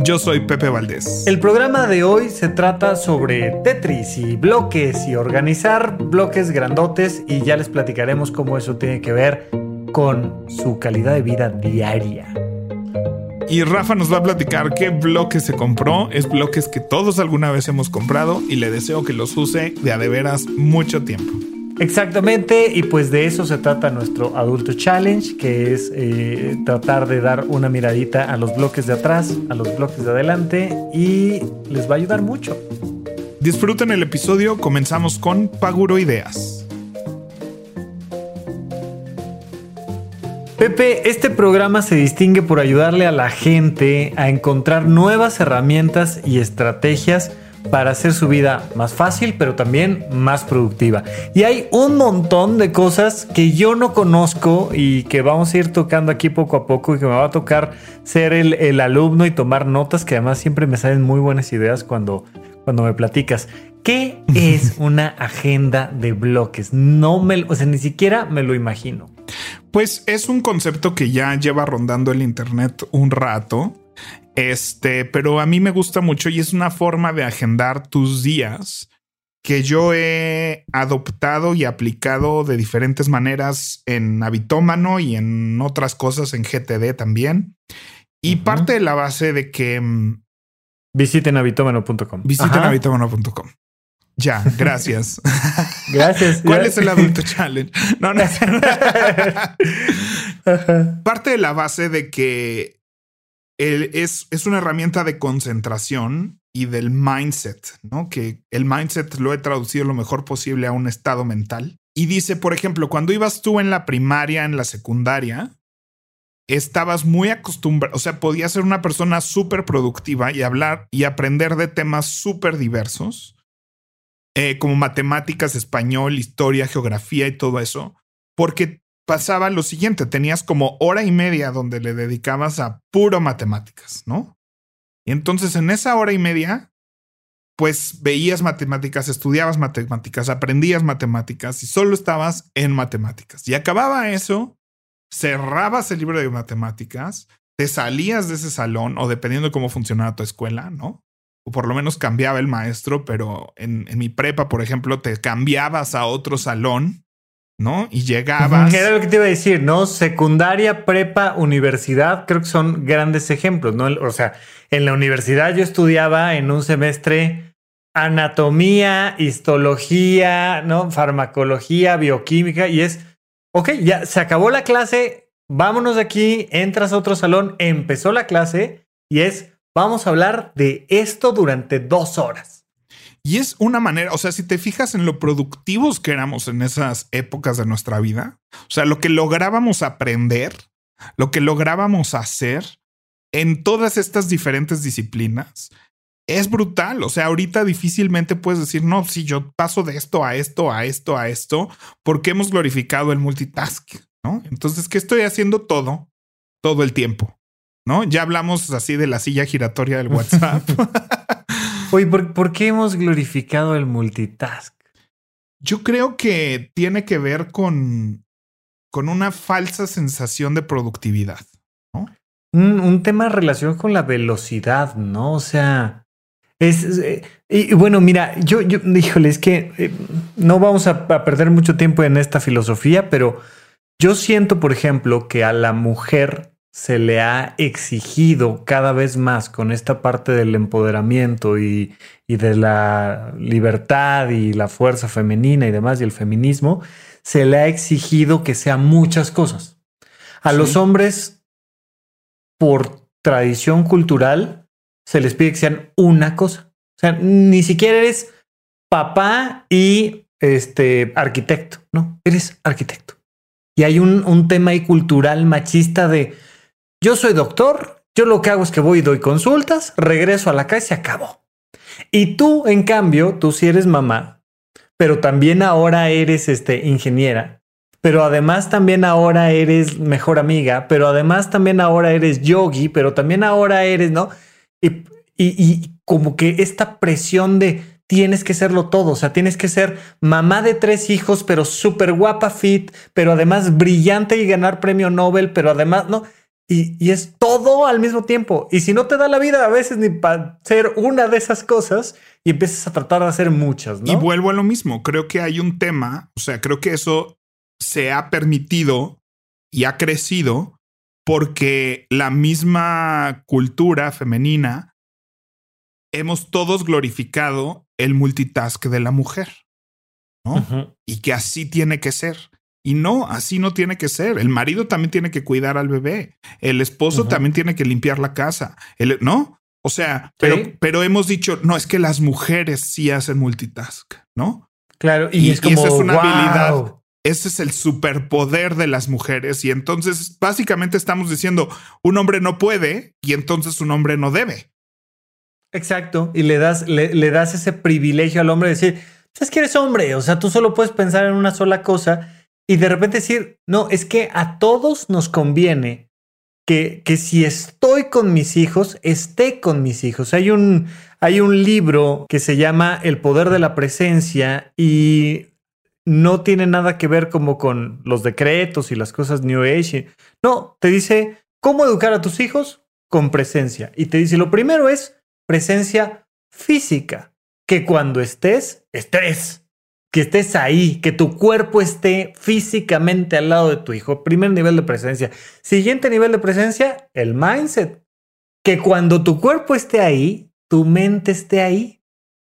Yo soy Pepe Valdés. El programa de hoy se trata sobre Tetris y bloques y organizar bloques grandotes y ya les platicaremos cómo eso tiene que ver con su calidad de vida diaria. Y Rafa nos va a platicar qué bloques se compró. Es bloques que todos alguna vez hemos comprado y le deseo que los use de a de veras mucho tiempo. Exactamente, y pues de eso se trata nuestro Adulto Challenge, que es eh, tratar de dar una miradita a los bloques de atrás, a los bloques de adelante, y les va a ayudar mucho. Disfruten el episodio, comenzamos con Paguro Ideas. Pepe, este programa se distingue por ayudarle a la gente a encontrar nuevas herramientas y estrategias para hacer su vida más fácil, pero también más productiva. Y hay un montón de cosas que yo no conozco y que vamos a ir tocando aquí poco a poco y que me va a tocar ser el, alumno y tomar notas, que además siempre me salen muy buenas ideas cuando, cuando me platicas. ¿Qué es una agenda de bloques? No me, o sea, ni siquiera me lo imagino. Pues es un concepto que ya lleva rondando el internet un rato este, pero a mí me gusta mucho y es una forma de agendar tus días que yo he adoptado y aplicado de diferentes maneras en Habitómano y en otras cosas en GTD también. Y parte de la base de que mm, visiten habitómano.com. Visiten habitómano.com. Ya, gracias. gracias. ¿Cuál es el adulto challenge? No, no. Parte de la base de que es, es una herramienta de concentración y del mindset, ¿no? Que el mindset lo he traducido lo mejor posible a un estado mental. Y dice, por ejemplo, cuando ibas tú en la primaria, en la secundaria, estabas muy acostumbrado, o sea, podías ser una persona súper productiva y hablar y aprender de temas súper diversos, eh, como matemáticas, español, historia, geografía y todo eso, porque pasaba lo siguiente, tenías como hora y media donde le dedicabas a puro matemáticas, ¿no? Y entonces en esa hora y media, pues veías matemáticas, estudiabas matemáticas, aprendías matemáticas y solo estabas en matemáticas. Y acababa eso, cerrabas el libro de matemáticas, te salías de ese salón o dependiendo de cómo funcionaba tu escuela, ¿no? O por lo menos cambiaba el maestro, pero en, en mi prepa, por ejemplo, te cambiabas a otro salón ¿no? Y llegabas. Era lo que te iba a decir, ¿no? Secundaria, prepa, universidad, creo que son grandes ejemplos, ¿no? O sea, en la universidad yo estudiaba en un semestre anatomía, histología, ¿no? Farmacología, bioquímica, y es, ok, ya se acabó la clase, vámonos de aquí, entras a otro salón, empezó la clase, y es, vamos a hablar de esto durante dos horas. Y es una manera, o sea, si te fijas en lo productivos que éramos en esas épocas de nuestra vida, o sea, lo que lográbamos aprender, lo que lográbamos hacer en todas estas diferentes disciplinas, es brutal. O sea, ahorita difícilmente puedes decir, no, si yo paso de esto a esto, a esto, a esto, porque hemos glorificado el multitask, ¿no? Entonces, ¿qué estoy haciendo todo, todo el tiempo? ¿No? Ya hablamos así de la silla giratoria del WhatsApp. Oye, ¿por, qué hemos glorificado el multitask? Yo creo que tiene que ver con, con una falsa sensación de productividad. ¿no? Un, tema de relación con la velocidad, ¿no? O sea, es, eh, y, bueno, mira, yo, yo, híjole, es que eh, no vamos a, a, perder mucho tiempo en esta filosofía, pero yo siento, por ejemplo, que a la mujer se le ha exigido cada vez más con esta parte del empoderamiento y, de la libertad y la fuerza femenina y demás y el feminismo, se le ha exigido que sean muchas cosas. A los hombres, por tradición cultural, se les pide que sean una cosa. O sea, ni siquiera eres papá y este arquitecto, no, eres arquitecto. Y hay un, un tema ahí cultural machista de yo soy doctor yo lo que hago es que voy y doy consultas, regreso a la casa y se acabó. Y tú, en cambio, tú sí eres mamá, pero también ahora eres este, ingeniera, pero además también ahora eres mejor amiga, pero además también ahora eres yogi, pero también ahora eres, ¿no? Y, y como que esta presión de tienes que serlo todo, o sea, tienes que ser mamá de tres hijos, pero súper guapa, fit, pero además brillante y ganar premio Nobel, pero además, ¿no? Y, es todo al mismo tiempo. Y si no te da la vida a veces ni para ser una de esas cosas y empiezas a tratar de hacer muchas, ¿no? Y vuelvo a lo mismo. Creo que hay un tema, o sea, creo que eso se ha permitido y ha crecido porque la misma cultura femenina hemos todos glorificado el multitask de la mujer, ¿no? Y que así tiene que ser. Y no, así no tiene que ser. El marido también tiene que cuidar al bebé. El esposo también tiene que limpiar la casa. El, ¿No? O sea, pero, pero hemos dicho, no, es que las mujeres sí hacen multitask, ¿no? Claro, y, es como, esa es una habilidad. Ese es el superpoder de las mujeres. Y entonces, básicamente estamos diciendo, un hombre no puede y entonces un hombre no debe. Exacto. Y le das, le, das ese privilegio al hombre de decir, es que eres hombre, o sea, tú solo puedes pensar en una sola cosa y de repente decir, no, es que a todos nos conviene que, que si estoy con mis hijos, esté con mis hijos. Hay un, hay un libro que se llama El poder de la presencia y no tiene nada que ver como con los decretos y las cosas New Age. No, te dice cómo educar a tus hijos con presencia. Y te dice, lo primero es presencia física, que cuando estés, estés, que estés ahí, que tu cuerpo esté físicamente al lado de tu hijo. Primer nivel de presencia. Siguiente nivel de presencia, el mindset, que cuando tu cuerpo esté ahí, tu mente esté ahí.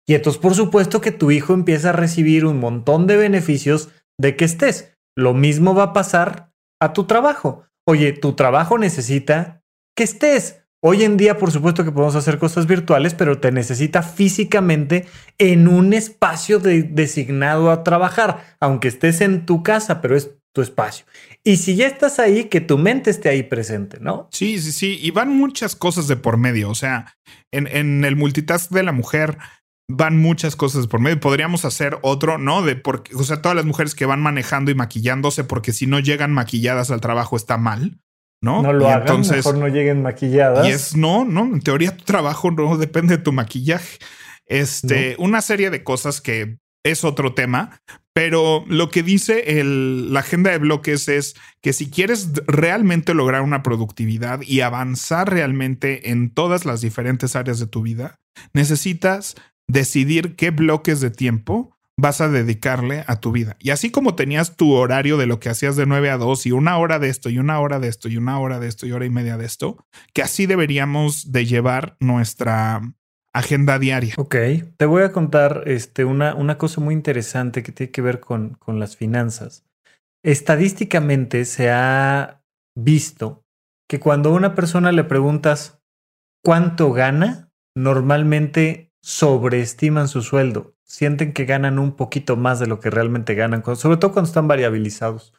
Y entonces, por supuesto, que tu hijo empieza a recibir un montón de beneficios de que estés. Lo mismo va a pasar a tu trabajo. Oye, tu trabajo necesita que estés. Hoy en día, por supuesto que podemos hacer cosas virtuales, pero te necesita físicamente en un espacio designado a trabajar, aunque estés en tu casa, pero es tu espacio. Y si ya estás ahí, que tu mente esté ahí presente, ¿no? Sí, sí, sí. Y van muchas cosas de por medio. O sea, en, en el multitask de la mujer van muchas cosas por medio. Podríamos hacer otro, ¿no? De porque, o sea, todas las mujeres que van manejando y maquillándose, porque si no llegan maquilladas al trabajo está mal. ¿No? No lo hagan, entonces, mejor no lleguen maquilladas. Y es no, no, en teoría tu trabajo no depende de tu maquillaje. Este, una serie de cosas que es otro tema, pero lo que dice el, la agenda de bloques es que si quieres realmente lograr una productividad y avanzar realmente en todas las diferentes áreas de tu vida, necesitas decidir qué bloques de tiempo vas a dedicarle a tu vida. Y así como tenías tu horario de lo que hacías de 9 a 2 y una hora de esto y una hora de esto y una hora de esto y hora y media de esto, que así deberíamos de llevar nuestra agenda diaria. Ok, te voy a contar este, una, una cosa muy interesante que tiene que ver con, con las finanzas. Estadísticamente se ha visto que cuando a una persona le preguntas cuánto gana, normalmente sobreestiman su sueldo sienten que ganan un poquito más de lo que realmente ganan, sobre todo cuando están variabilizados.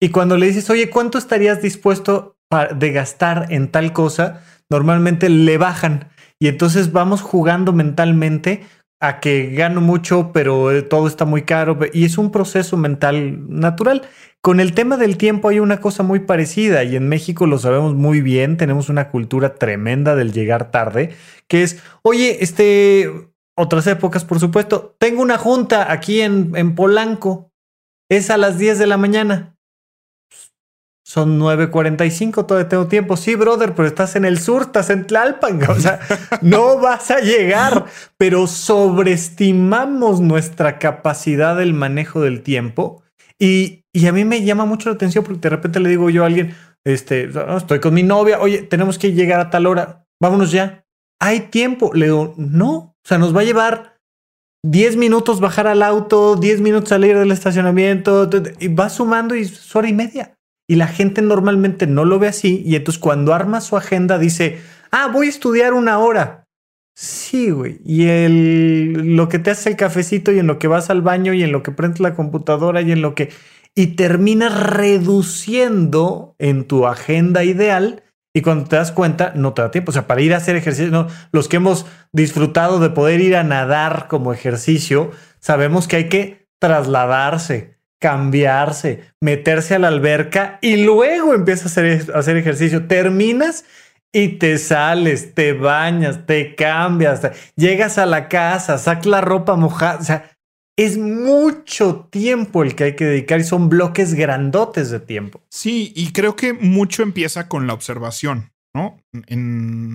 Y cuando le dices, oye, ¿cuánto estarías dispuesto de gastar en tal cosa? Normalmente le bajan. Y entonces vamos jugando mentalmente a que gano mucho, pero eh, todo está muy caro. Y es un proceso mental natural. Con el tema del tiempo hay una cosa muy parecida y en México lo sabemos muy bien. Tenemos una cultura tremenda del llegar tarde, que es, oye, este, otras épocas, por supuesto. Tengo una junta aquí en, en Polanco. Es a las 10 de la mañana. Son 9.45, todavía tengo tiempo. Sí, brother, pero estás en el sur, estás en Tlalpan. O sea, no vas a llegar. Pero sobreestimamos nuestra capacidad del manejo del tiempo. Y, y, a mí me llama mucho la atención porque de repente le digo yo a alguien, este, estoy con mi novia, oye, tenemos que llegar a tal hora, vámonos ya. Hay tiempo. Le digo, no, o sea, nos va a llevar 10 minutos bajar al auto, 10 minutos salir del estacionamiento, y va sumando y es hora y media. Y la gente normalmente no lo ve así. Y entonces cuando arma su agenda dice, ah, voy a estudiar una hora. Sí, güey. Y el, lo que te hace el cafecito y en lo que vas al baño y en lo que prendes la computadora y en lo que... Y terminas reduciendo en tu agenda ideal y cuando te das cuenta no te da tiempo. O sea, para ir a hacer ejercicio, no, los que hemos disfrutado de poder ir a nadar como ejercicio, sabemos que hay que trasladarse, cambiarse, meterse a la alberca y luego empiezas a hacer, a hacer ejercicio. Terminas y te sales, te bañas, te cambias, llegas a la casa, sacas la ropa mojada. O sea, es mucho tiempo el que hay que dedicar y son bloques grandotes de tiempo. Sí, y creo que mucho empieza con la observación. ¿no?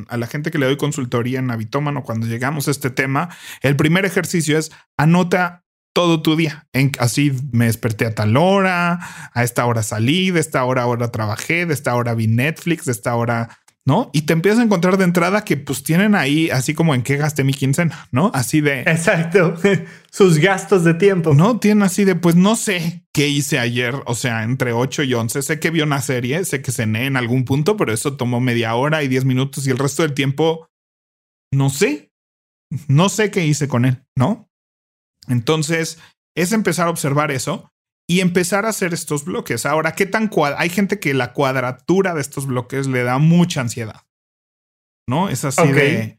a la gente que le doy consultoría en Habitómano, cuando llegamos a este tema, el primer ejercicio es anota todo tu día. En, así me desperté a tal hora, a esta hora salí, de esta hora ahora trabajé, de esta hora vi Netflix, de esta hora ¿no? Y te empiezas a encontrar de entrada que pues tienen ahí así como en qué gasté mi quincena, ¿no? Así de... Exacto, sus gastos de tiempo. No, tienen así de pues no sé qué hice ayer, o sea, entre 8 y 11, sé que vi una serie, sé que cené en algún punto, pero eso tomó media hora y 10 minutos y el resto del tiempo no sé, no sé qué hice con él, ¿no? Entonces es empezar a observar eso y empezar a hacer estos bloques. Ahora, ¿qué tan Hay gente que la cuadratura de estos bloques le da mucha ansiedad. ¿No? Es así de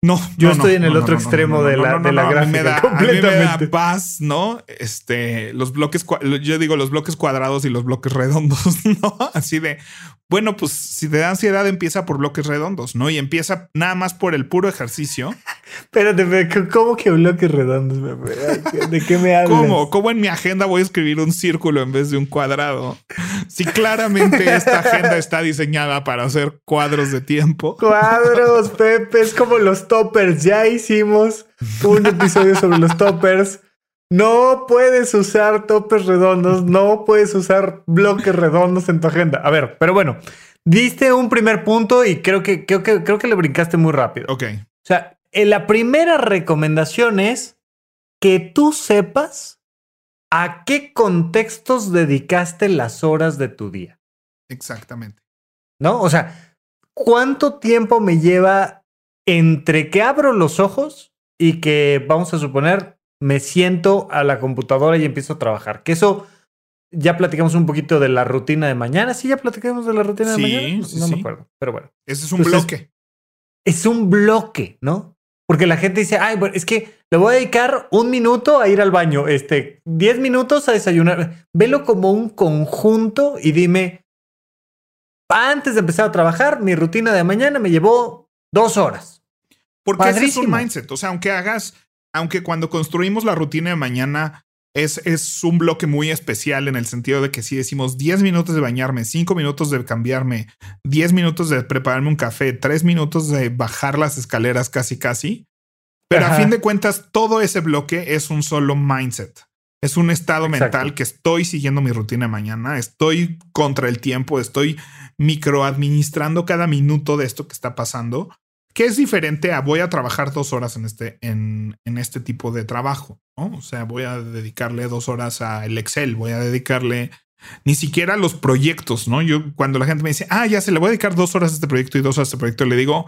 no, yo estoy en el otro extremo de la, de la gráfica. Me da, completamente. me paz, ¿no? Este, los bloques, yo digo los bloques cuadrados y los bloques redondos, ¿no? Así de, bueno, pues si te da ansiedad, empieza por bloques redondos, ¿no? Y empieza nada más por el puro ejercicio. Espérate, ¿cómo que bloques redondos? ¿De qué me hablas? ¿Cómo? ¿Cómo en mi agenda voy a escribir un círculo en vez de un cuadrado? Si claramente esta agenda está diseñada para hacer cuadros de tiempo. Cuadros, Pepe, es como los toppers. Ya hicimos un episodio sobre los toppers. No puedes usar toppers redondos, no puedes usar bloques redondos en tu agenda. A ver, pero bueno, diste un primer punto y creo que, creo que, creo que le brincaste muy rápido. Ok. O sea, eh, la primera recomendación es que tú sepas a qué contextos dedicaste las horas de tu día. Exactamente. ¿No? O sea, ¿cuánto tiempo me lleva entre que abro los ojos y que, vamos a suponer, me siento a la computadora y empiezo a trabajar. Que eso ya platicamos un poquito de la rutina de mañana. Sí, ya platicamos de la rutina de mañana. No, me acuerdo, pero bueno. Ese es un bloque. Es un bloque, ¿no? Porque la gente dice, ay, bueno, es que le voy a dedicar un minuto a ir al baño, este, diez minutos a desayunar. Velo como un conjunto y dime, antes de empezar a trabajar, mi rutina de mañana me llevó dos horas. Porque ese es un mindset. O sea, aunque hagas, aunque cuando construimos la rutina de mañana es, es un bloque muy especial en el sentido de que si decimos 10 minutos de bañarme, 5 minutos de cambiarme, 10 minutos de prepararme un café, 3 minutos de bajar las escaleras casi casi. Pero a fin de cuentas, todo ese bloque es un solo mindset. Es un estado mental que estoy siguiendo mi rutina de mañana, estoy contra el tiempo, estoy microadministrando cada minuto de esto que está pasando que es diferente a voy a trabajar dos horas en este, en, este tipo de trabajo. O sea, voy a dedicarle dos horas al Excel, voy a dedicarle ni siquiera a los proyectos, ¿no? Yo cuando la gente me dice, ah, ya se le voy a dedicar dos horas a este proyecto y dos horas a este proyecto, le digo,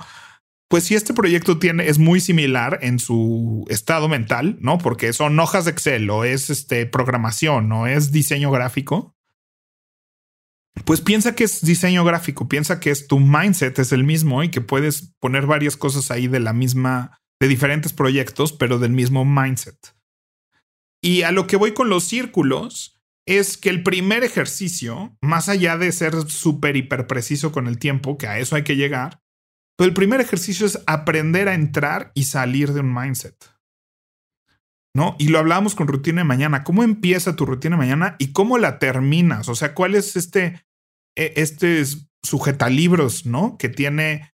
pues si este proyecto tiene, es muy similar en su estado mental, ¿no? Porque son hojas de Excel o es este programación o es diseño gráfico, pues piensa que es diseño gráfico, piensa que es tu mindset es el mismo y que puedes poner varias cosas ahí de la misma, de diferentes proyectos, pero del mismo mindset. Y a lo que voy con los círculos es que el primer ejercicio, más allá de ser súper hiper preciso con el tiempo, que a eso hay que llegar, pero el primer ejercicio es aprender a entrar y salir de un mindset. ¿No? Y lo hablábamos con rutina de mañana. ¿Cómo empieza tu rutina de mañana y cómo la terminas? O sea, ¿cuál es este, e, este sujetalibros, ¿no? Que tiene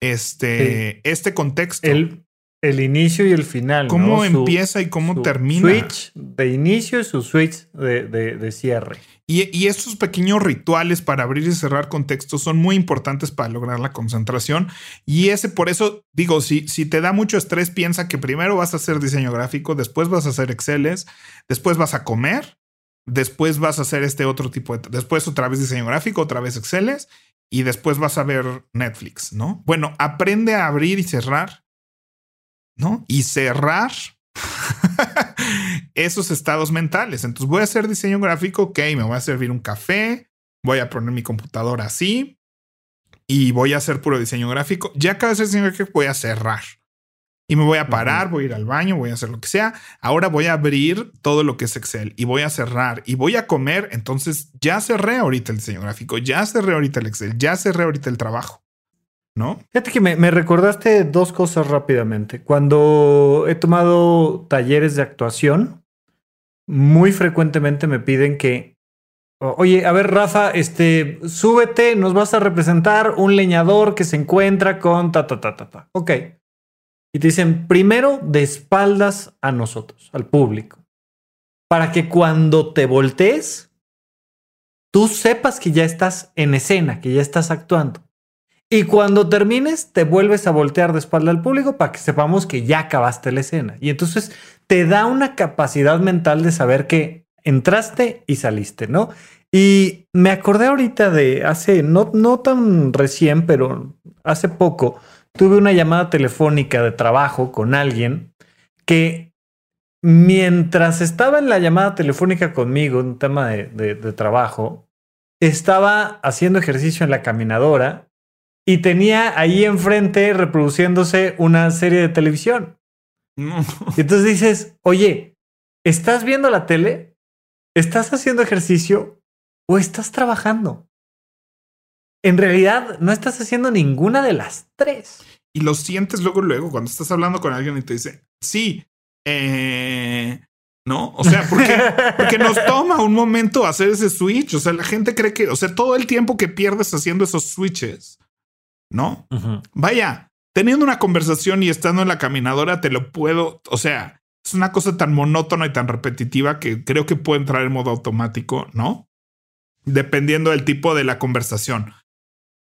este, este contexto. El, el inicio y el final. ¿Cómo empieza y cómo termina? Switch de inicio y su switch de, cierre. Y, y, estos pequeños rituales para abrir y cerrar contextos son muy importantes para lograr la concentración. Y ese, por eso digo, si, si te da mucho estrés, piensa que primero vas a hacer diseño gráfico, después vas a hacer Exceles, después vas a comer, después vas a hacer este otro tipo de, después otra vez diseño gráfico, otra vez Exceles y después vas a ver Netflix, ¿no? Bueno, aprende a abrir y cerrar ¿no? Y cerrar esos estados mentales. Entonces voy a hacer diseño gráfico, ok, me voy a servir un café, voy a poner mi computadora así, y voy a hacer puro diseño gráfico. Ya acabé de hacer diseño gráfico, voy a cerrar. Y me voy a parar, voy a ir al baño, voy a hacer lo que sea. Ahora voy a abrir todo lo que es Excel y voy a cerrar y voy a comer. Entonces ya cerré ahorita el diseño gráfico, ya cerré ahorita el Excel, ya cerré ahorita el trabajo. ¿No? Fíjate que me, recordaste dos cosas rápidamente. Cuando he tomado talleres de actuación, muy frecuentemente me piden que Oye, a ver, Rafa, este, súbete, nos vas a representar un leñador que se encuentra con ta, ta, ta, ta, ta. Ok. Y te dicen, primero de espaldas a nosotros, al público, para que cuando te voltees, tú sepas que ya estás en escena, que ya estás actuando. Y cuando termines, te vuelves a voltear de espalda al público para que sepamos que ya acabaste la escena. Y entonces te da una capacidad mental de saber que entraste y saliste, ¿no? Y me acordé ahorita de hace, no, no tan recién, pero hace poco, tuve una llamada telefónica de trabajo con alguien que mientras estaba en la llamada telefónica conmigo, un tema de, de trabajo, estaba haciendo ejercicio en la caminadora y tenía ahí enfrente reproduciéndose una serie de televisión. Y entonces dices, oye, ¿estás viendo la tele? ¿Estás haciendo ejercicio o estás trabajando? En realidad no estás haciendo ninguna de las tres. Y lo sientes luego, luego, cuando estás hablando con alguien y te dice, sí, eh, ¿no? O sea, porque, porque nos toma un momento hacer ese switch. O sea, la gente cree que, o sea, todo el tiempo que pierdes haciendo esos switches, ¿no? Vaya, teniendo una conversación y estando en la caminadora, te lo puedo, o sea, es una cosa tan monótona y tan repetitiva que creo que puede entrar en modo automático, ¿no? Dependiendo del tipo de la conversación.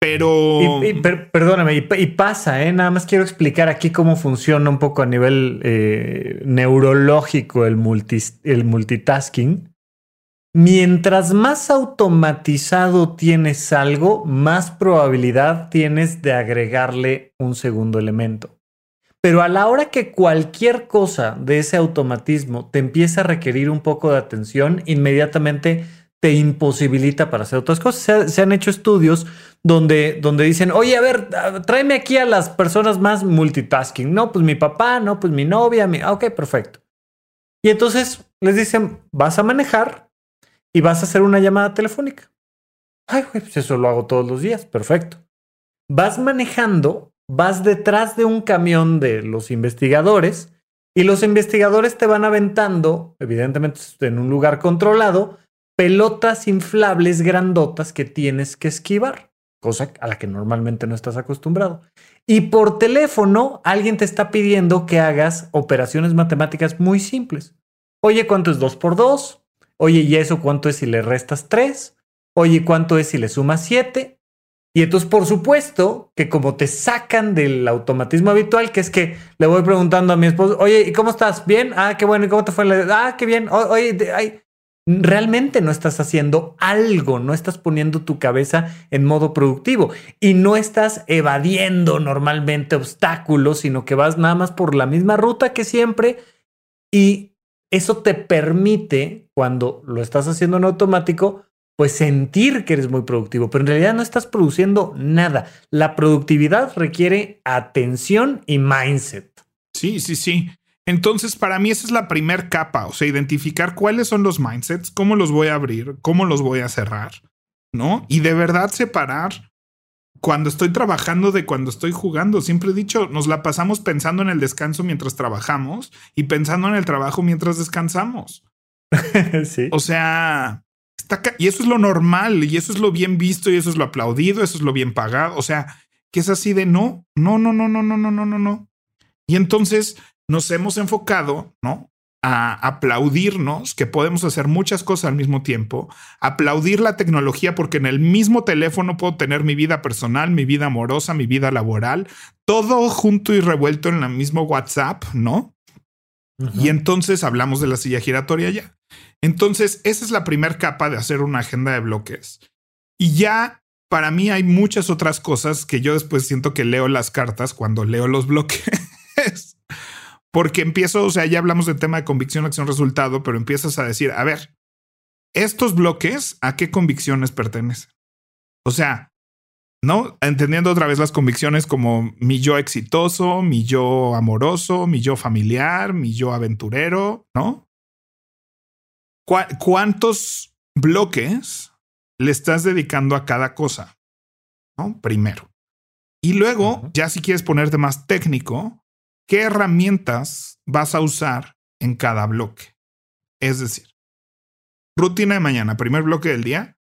Pero... perdóname, y, pasa, ¿eh? Nada más quiero explicar aquí cómo funciona un poco a nivel eh, neurológico el, el multitasking. Mientras más automatizado tienes algo, más probabilidad tienes de agregarle un segundo elemento. Pero a la hora que cualquier cosa de ese automatismo te empieza a requerir un poco de atención, inmediatamente te imposibilita para hacer otras cosas. Se, han hecho estudios donde, donde dicen, oye, a ver, tráeme aquí a las personas más multitasking. No, pues mi papá, no, pues mi novia, mi... ok, perfecto. Y entonces les dicen, vas a manejar y vas a hacer una llamada telefónica. Ay, pues eso lo hago todos los días, perfecto. Vas manejando vas detrás de un camión de los investigadores y los investigadores te van aventando, evidentemente en un lugar controlado, pelotas inflables grandotas que tienes que esquivar, cosa a la que normalmente no estás acostumbrado. Y por teléfono alguien te está pidiendo que hagas operaciones matemáticas muy simples. Oye, ¿cuánto es 2 por 2? Oye, ¿y eso cuánto es si le restas 3? Oye, ¿cuánto es si le sumas 7? Y entonces, por supuesto, que como te sacan del automatismo habitual, que es que le voy preguntando a mi esposo, oye, ¿y cómo estás? ¿Bien? Ah, qué bueno, ¿y cómo te fue? Ah, qué bien. oye, realmente no estás haciendo algo, no estás poniendo tu cabeza en modo productivo y no estás evadiendo normalmente obstáculos, sino que vas nada más por la misma ruta que siempre y eso te permite, cuando lo estás haciendo en automático, pues sentir que eres muy productivo, pero en realidad no estás produciendo nada. La productividad requiere atención y mindset. Sí, sí, sí. Entonces, para mí esa es la primer capa, o sea, identificar cuáles son los mindsets, cómo los voy a abrir, cómo los voy a cerrar, ¿no? Y de verdad separar cuando estoy trabajando de cuando estoy jugando. Siempre he dicho, nos la pasamos pensando en el descanso mientras trabajamos y pensando en el trabajo mientras descansamos. sí. O sea, y eso es lo normal, y eso es lo bien visto, y eso es lo aplaudido, eso es lo bien pagado. O sea, que es así de no, no, no, no, no, no, no, no, no, no. Y entonces nos hemos enfocado, ¿no? A aplaudirnos, que podemos hacer muchas cosas al mismo tiempo, aplaudir la tecnología, porque en el mismo teléfono puedo tener mi vida personal, mi vida amorosa, mi vida laboral, todo junto y revuelto en el mismo WhatsApp, ¿no? Y entonces hablamos de la silla giratoria ya. Entonces, esa es la primera capa de hacer una agenda de bloques. Y ya para mí hay muchas otras cosas que yo después siento que leo las cartas cuando leo los bloques. Porque empiezo, o sea, ya hablamos del tema de convicción, acción, resultado, pero empiezas a decir, a ver, estos bloques, ¿a qué convicciones pertenecen? O sea, ¿no? Entendiendo otra vez las convicciones como mi yo exitoso, mi yo amoroso, mi yo familiar, mi yo aventurero, ¿no? ¿Cuántos bloques le estás dedicando a cada cosa? ¿No? Primero. Y luego, ya si quieres ponerte más técnico, ¿qué herramientas vas a usar en cada bloque? Es decir, rutina de mañana, primer bloque del día.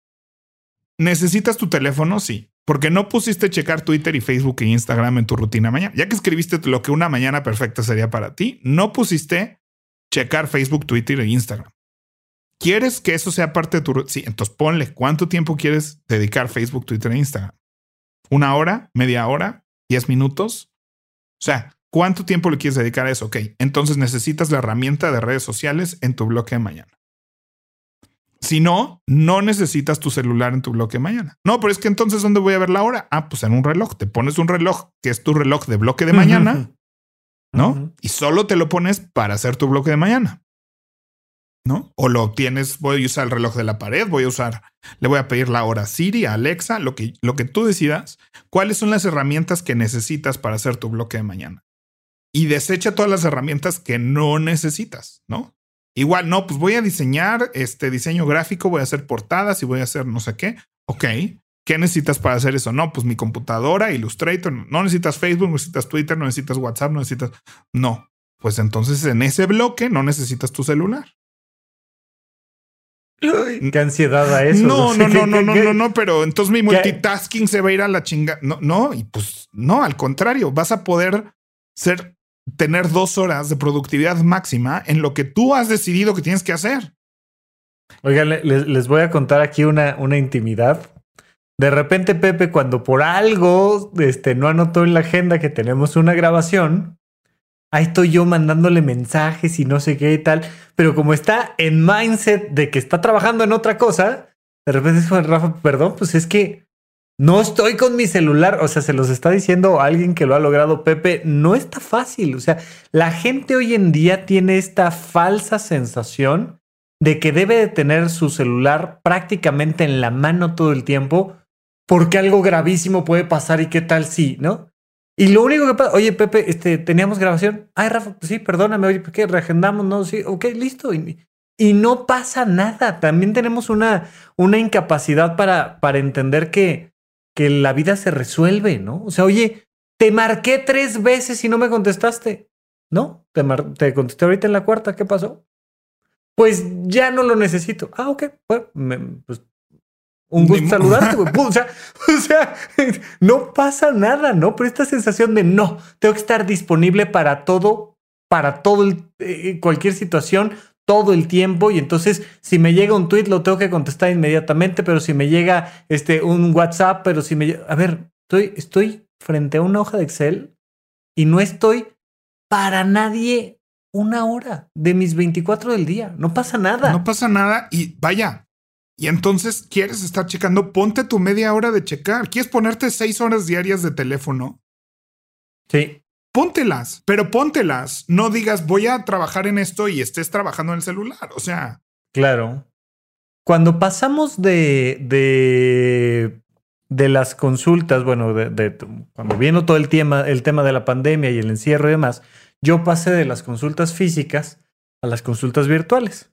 ¿Necesitas tu teléfono? Sí. Porque no pusiste checar Twitter y Facebook e Instagram en tu rutina mañana. Ya que escribiste lo que una mañana perfecta sería para ti, no pusiste checar Facebook, Twitter e Instagram. ¿Quieres que eso sea parte de tu Sí, entonces ponle cuánto tiempo quieres dedicar Facebook, Twitter e Instagram. ¿Una hora? ¿Media hora? ¿Diez minutos? O sea, ¿cuánto tiempo le quieres dedicar a eso? Ok, entonces necesitas la herramienta de redes sociales en tu bloque de mañana. Si no, no necesitas tu celular en tu bloque mañana. No, pero es que entonces, ¿dónde voy a ver la hora? Ah, pues en un reloj. Te pones un reloj que es tu reloj de bloque de mañana, ¿no? Y solo te lo pones para hacer tu bloque de mañana. ¿No? O lo tienes, voy a usar el reloj de la pared, voy a usar, le voy a pedir la hora Siri, a Alexa, lo que, lo que tú decidas. ¿Cuáles son las herramientas que necesitas para hacer tu bloque de mañana? Y desecha todas las herramientas que no necesitas, ¿no? Igual, no, pues voy a diseñar este diseño gráfico, voy a hacer portadas y voy a hacer no sé qué. Ok. ¿Qué necesitas para hacer eso? No, pues mi computadora, Illustrator. No necesitas Facebook, no necesitas Twitter, no necesitas WhatsApp, no necesitas. No. Pues entonces en ese bloque no necesitas tu celular. qué ansiedad a eso. No, no, no, no, no, no, no, pero entonces mi multitasking se va a ir a la chinga. No, no, y pues no, al contrario, vas a poder ser tener dos horas de productividad máxima en lo que tú has decidido que tienes que hacer. Oigan, les, voy a contar aquí una, una intimidad. De repente, Pepe, cuando por algo este, no anotó en la agenda que tenemos una grabación, ahí estoy yo mandándole mensajes y no sé qué y tal. Pero como está en mindset de que está trabajando en otra cosa, de repente dijo Rafa, perdón, pues es que no estoy con mi celular, o sea, se los está diciendo alguien que lo ha logrado, Pepe, no está fácil, o sea, la gente hoy en día tiene esta falsa sensación de que debe de tener su celular prácticamente en la mano todo el tiempo porque algo gravísimo puede pasar y qué tal si, ¿no? Y lo único que pasa, oye, Pepe, este, teníamos grabación. Ay, Rafa, pues sí, perdóname, oye, ¿por qué reagendamos? No, sí, ok, listo. Y, y, no pasa nada. También tenemos una, una incapacidad para, para entender que, que la vida se resuelve, ¿no? O sea, oye, te marqué tres veces y no me contestaste. ¿No? Te, te contesté ahorita en la cuarta, ¿qué pasó? Pues ya no lo necesito. Ah, ok. Pues, pues un gusto saludarte, güey. O sea, o sea, no pasa nada, ¿no? Pero esta sensación de no, tengo que estar disponible para todo, para todo, el, eh, cualquier situación, todo el tiempo y entonces si me llega un tweet lo tengo que contestar inmediatamente, pero si me llega este un WhatsApp, pero si me a ver, estoy estoy frente a una hoja de Excel y no estoy para nadie una hora de mis 24 del día, no pasa nada. No pasa nada y vaya. Y entonces quieres estar checando, ponte tu media hora de checar. ¿Quieres ponerte seis horas diarias de teléfono? Sí póntelas, pero póntelas. No digas voy a trabajar en esto y estés trabajando en el celular. O sea. Claro. Cuando pasamos de, de, de las consultas, bueno, de, cuando vino todo el tema, el tema de la pandemia y el encierro y demás, yo pasé de las consultas físicas a las consultas virtuales.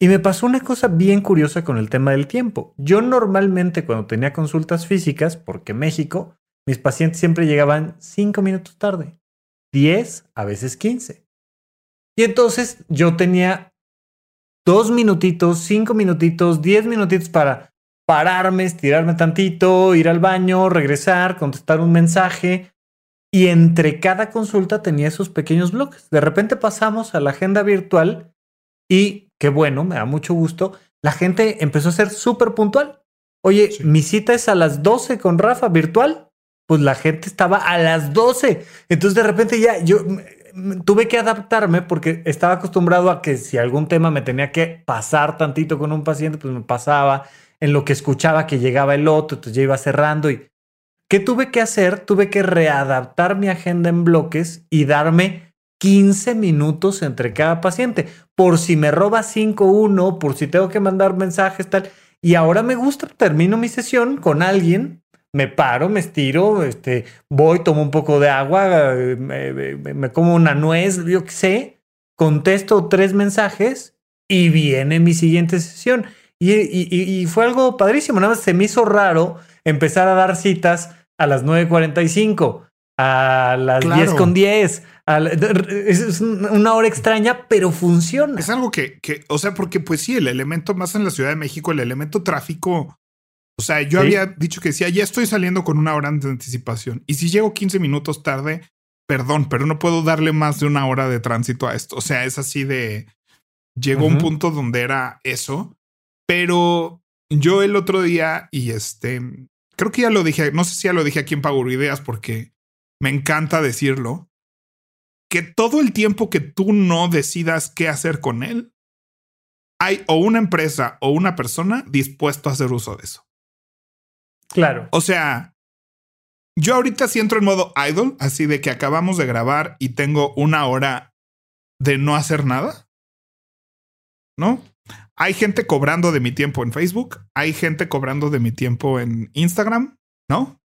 Y me pasó una cosa bien curiosa con el tema del tiempo. Yo normalmente cuando tenía consultas físicas, porque México, mis pacientes siempre llegaban cinco minutos tarde. 10, a veces 15. Y entonces yo tenía dos minutitos, cinco minutitos, diez minutitos para pararme, estirarme tantito, ir al baño, regresar, contestar un mensaje. Y entre cada consulta tenía esos pequeños bloques. De repente pasamos a la agenda virtual y qué bueno, me da mucho gusto. La gente empezó a ser súper puntual. Oye, mi cita es a las 12 con Rafa virtual pues la gente estaba a las 12. Entonces de repente ya yo tuve que adaptarme porque estaba acostumbrado a que si algún tema me tenía que pasar tantito con un paciente, pues me pasaba en lo que escuchaba que llegaba el otro, entonces ya iba cerrando y ¿qué tuve que hacer? Tuve que readaptar mi agenda en bloques y darme 15 minutos entre cada paciente, por si me roba 5 uno, por si tengo que mandar mensajes tal. Y ahora me gusta, termino mi sesión con alguien me paro, me estiro, este, voy, tomo un poco de agua, me, como una nuez, yo qué sé, contesto tres mensajes y viene mi siguiente sesión. Y, fue algo padrísimo, nada más se me hizo raro empezar a dar citas a las 9.45, a las 10 con 10. es una hora extraña, pero funciona. Es algo que, que, o sea, porque pues sí, el elemento más en la Ciudad de México, el elemento tráfico, o sea, yo había dicho que decía, ya estoy saliendo con una hora de anticipación. Y si llego 15 minutos tarde, perdón, pero no puedo darle más de una hora de tránsito a esto. O sea, es así de, llegó un punto donde era eso. Pero yo el otro día, y este, creo que ya lo dije, no sé si ya lo dije aquí en Pago Ideas porque me encanta decirlo, que todo el tiempo que tú no decidas qué hacer con él, hay o una empresa o una persona dispuesto a hacer uso de eso. Claro. O sea, yo ahorita sí entro en modo idle, así de que acabamos de grabar y tengo una hora de no hacer nada. ¿No? Hay gente cobrando de mi tiempo en Facebook, hay gente cobrando de mi tiempo en Instagram, ¿no?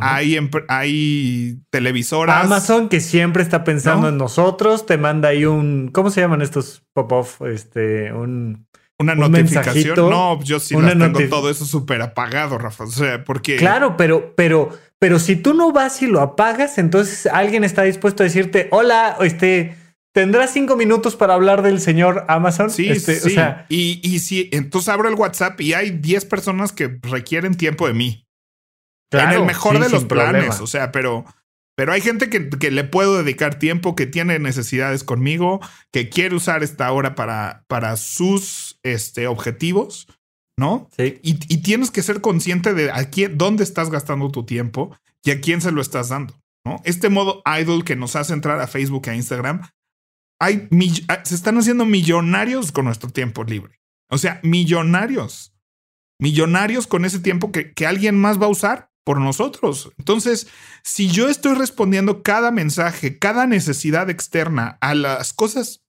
Hay, hay televisoras. Amazon que siempre está pensando en nosotros, te manda ahí un, ¿cómo se llaman estos pop-off? Este, un... Una notificación. No, yo sí las tengo todo eso súper apagado, Rafa. O sea, porque. Claro, pero, pero, pero si tú no vas y lo apagas, entonces alguien está dispuesto a decirte, hola, este, ¿Tendrás cinco minutos para hablar del señor Amazon? Sí, este, sí. O sea, y, y si entonces abro el WhatsApp y hay 10 personas que requieren tiempo de mí. en el mejor de los planes. O sea, pero, pero hay gente que, que, le puedo dedicar tiempo, que tiene necesidades conmigo, que quiere usar esta hora para, para sus este, objetivos, ¿no? Sí. Y, y tienes que ser consciente de a quién, dónde estás gastando tu tiempo y a quién se lo estás dando. ¿no? Este modo idle que nos hace entrar a Facebook e Instagram hay ah, se están haciendo millonarios con nuestro tiempo libre. O sea, millonarios. Millonarios con ese tiempo que, que alguien más va a usar por nosotros. Entonces, si yo estoy respondiendo cada mensaje, cada necesidad externa a las cosas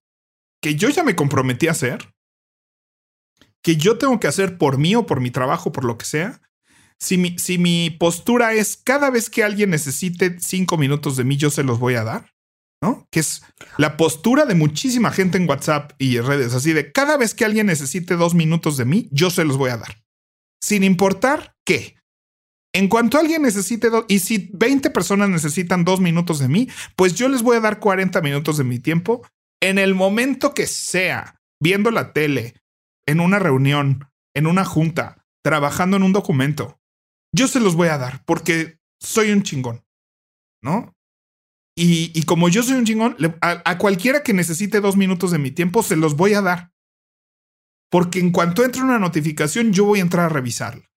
que yo ya me comprometí a hacer, que yo tengo que hacer por mí o por mi trabajo, por lo que sea, si mi, si mi postura es cada vez que alguien necesite cinco minutos de mí, yo se los voy a dar, ¿no? Que es la postura de muchísima gente en WhatsApp y redes, así de cada vez que alguien necesite dos minutos de mí, yo se los voy a dar. Sin importar qué. En cuanto alguien necesite dos, y si 20 personas necesitan dos minutos de mí, pues yo les voy a dar 40 minutos de mi tiempo en el momento que sea, viendo la tele, en una reunión, en una junta, trabajando en un documento. Yo se los voy a dar porque soy un chingón, ¿no? Y, como yo soy un chingón, a, cualquiera que necesite dos minutos de mi tiempo, se los voy a dar. Porque en cuanto entre una notificación, yo voy a entrar a revisarla.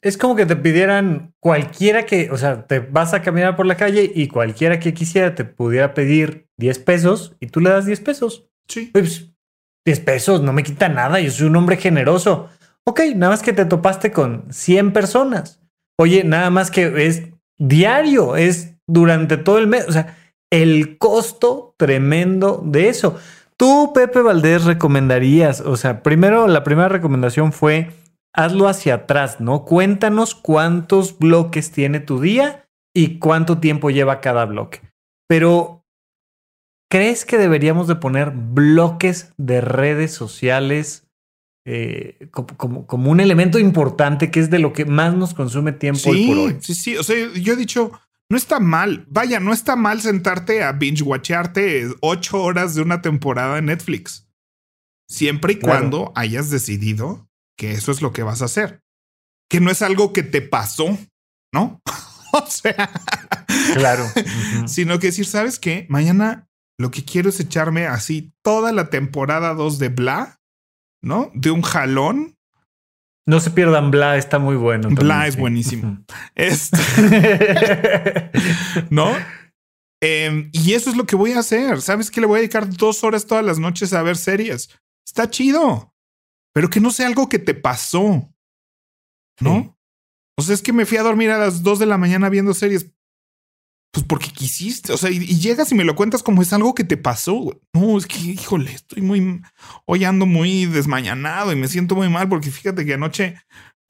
Es como que te pidieran cualquiera que, o sea, te vas a caminar por la calle y cualquiera que quisiera te pudiera pedir 10 pesos y tú le das 10 pesos. Sí. Pues 10 pesos no me quita nada, yo soy un hombre generoso. Ok, nada más que te topaste con 100 personas. Oye, nada más que es diario, es durante todo el mes. O sea, el costo tremendo de eso. Tú, Pepe Valdés, recomendarías, o sea, primero la primera recomendación fue hazlo hacia atrás, ¿no? Cuéntanos cuántos bloques tiene tu día y cuánto tiempo lleva cada bloque. Pero, ¿crees que deberíamos de poner bloques de redes sociales eh, como, como, un elemento importante que es de lo que más nos consume tiempo hoy por hoy? Sí, sí, o sea, yo he dicho, no está mal. Vaya, no está mal sentarte a binge watcharte ocho horas de una temporada en Netflix. Siempre y cuando hayas decidido que eso es lo que vas a hacer. Que no es algo que te pasó, ¿no? o sea, claro. Sino que decir, ¿sabes qué? Mañana lo que quiero es echarme así toda la temporada 2 de Bla, ¿no? De un jalón no se pierdan Bla, está muy bueno. Bla es buenísimo. Este, ¿No? Em, y eso es lo que voy a hacer. ¿Sabes que le voy a dedicar dos horas todas las noches a ver series? Está chido. Pero que no sea algo que te pasó. ¿No? O sea, es que me fui a dormir a las dos de la mañana viendo series. Pues porque quisiste, o sea, y, llegas y me lo cuentas como es algo que te pasó. No, es que, híjole, estoy muy, hoy ando muy desmañanado y me siento muy mal porque fíjate que anoche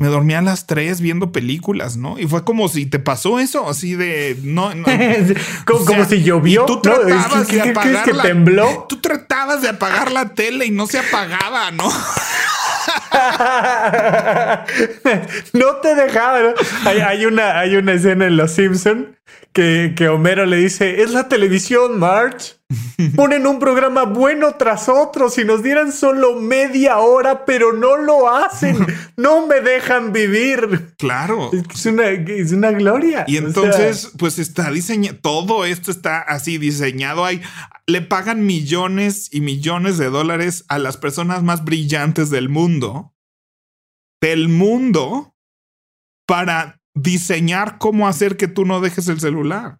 me dormía a las 3 viendo películas, ¿no? Y fue como si te pasó eso, así de no, no como, si llovió. Tú tratabas de apagar que tembló. Tú tratabas de apagar la tele y no se apagaba, ¿no? no te dejaba. Hay, una, hay una escena en Los Simpson que, que Homero le dice: Es la televisión, March. Ponen un programa bueno tras otro. Si nos dieran solo media hora, pero no lo hacen. No me dejan vivir. Claro. Es una, es una gloria. Y entonces, pues está diseñado. Todo esto está así diseñado. Hay, le pagan millones y millones de dólares a las personas más brillantes del mundo. Del mundo. Para diseñar cómo hacer que tú no dejes el celular.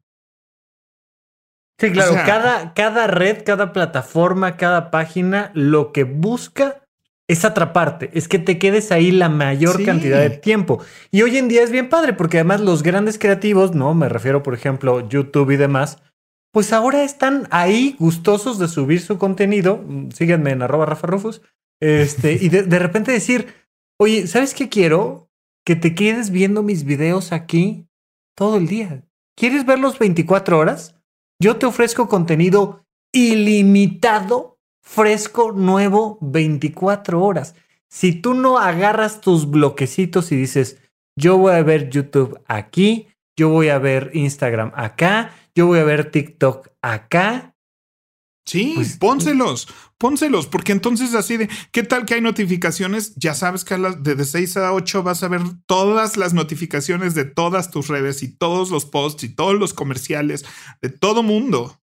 Sí, claro, cada, cada red, cada plataforma, cada página, lo que busca es atraparte, es que te quedes ahí la mayor cantidad de tiempo. Y hoy en día es bien padre, porque además los grandes creativos, ¿no? Me refiero, por ejemplo, YouTube y demás, pues ahora están ahí gustosos de subir su contenido. Síganme en arroba Rafa Rufus. Este, y de, de repente decir, oye, ¿sabes qué quiero? Que te quedes viendo mis videos aquí todo el día. ¿Quieres verlos 24 horas? Yo te ofrezco contenido ilimitado, fresco, nuevo, 24 horas. Si tú no agarras tus bloquecitos y dices, yo voy a ver YouTube aquí, yo voy a ver Instagram acá, yo voy a ver TikTok acá. Sí, pues, pónselos, pónselos, porque entonces así de, ¿qué tal que hay notificaciones? Ya sabes que de 6 a 8 vas a ver todas las notificaciones de todas tus redes y todos los posts y todos los comerciales de todo mundo.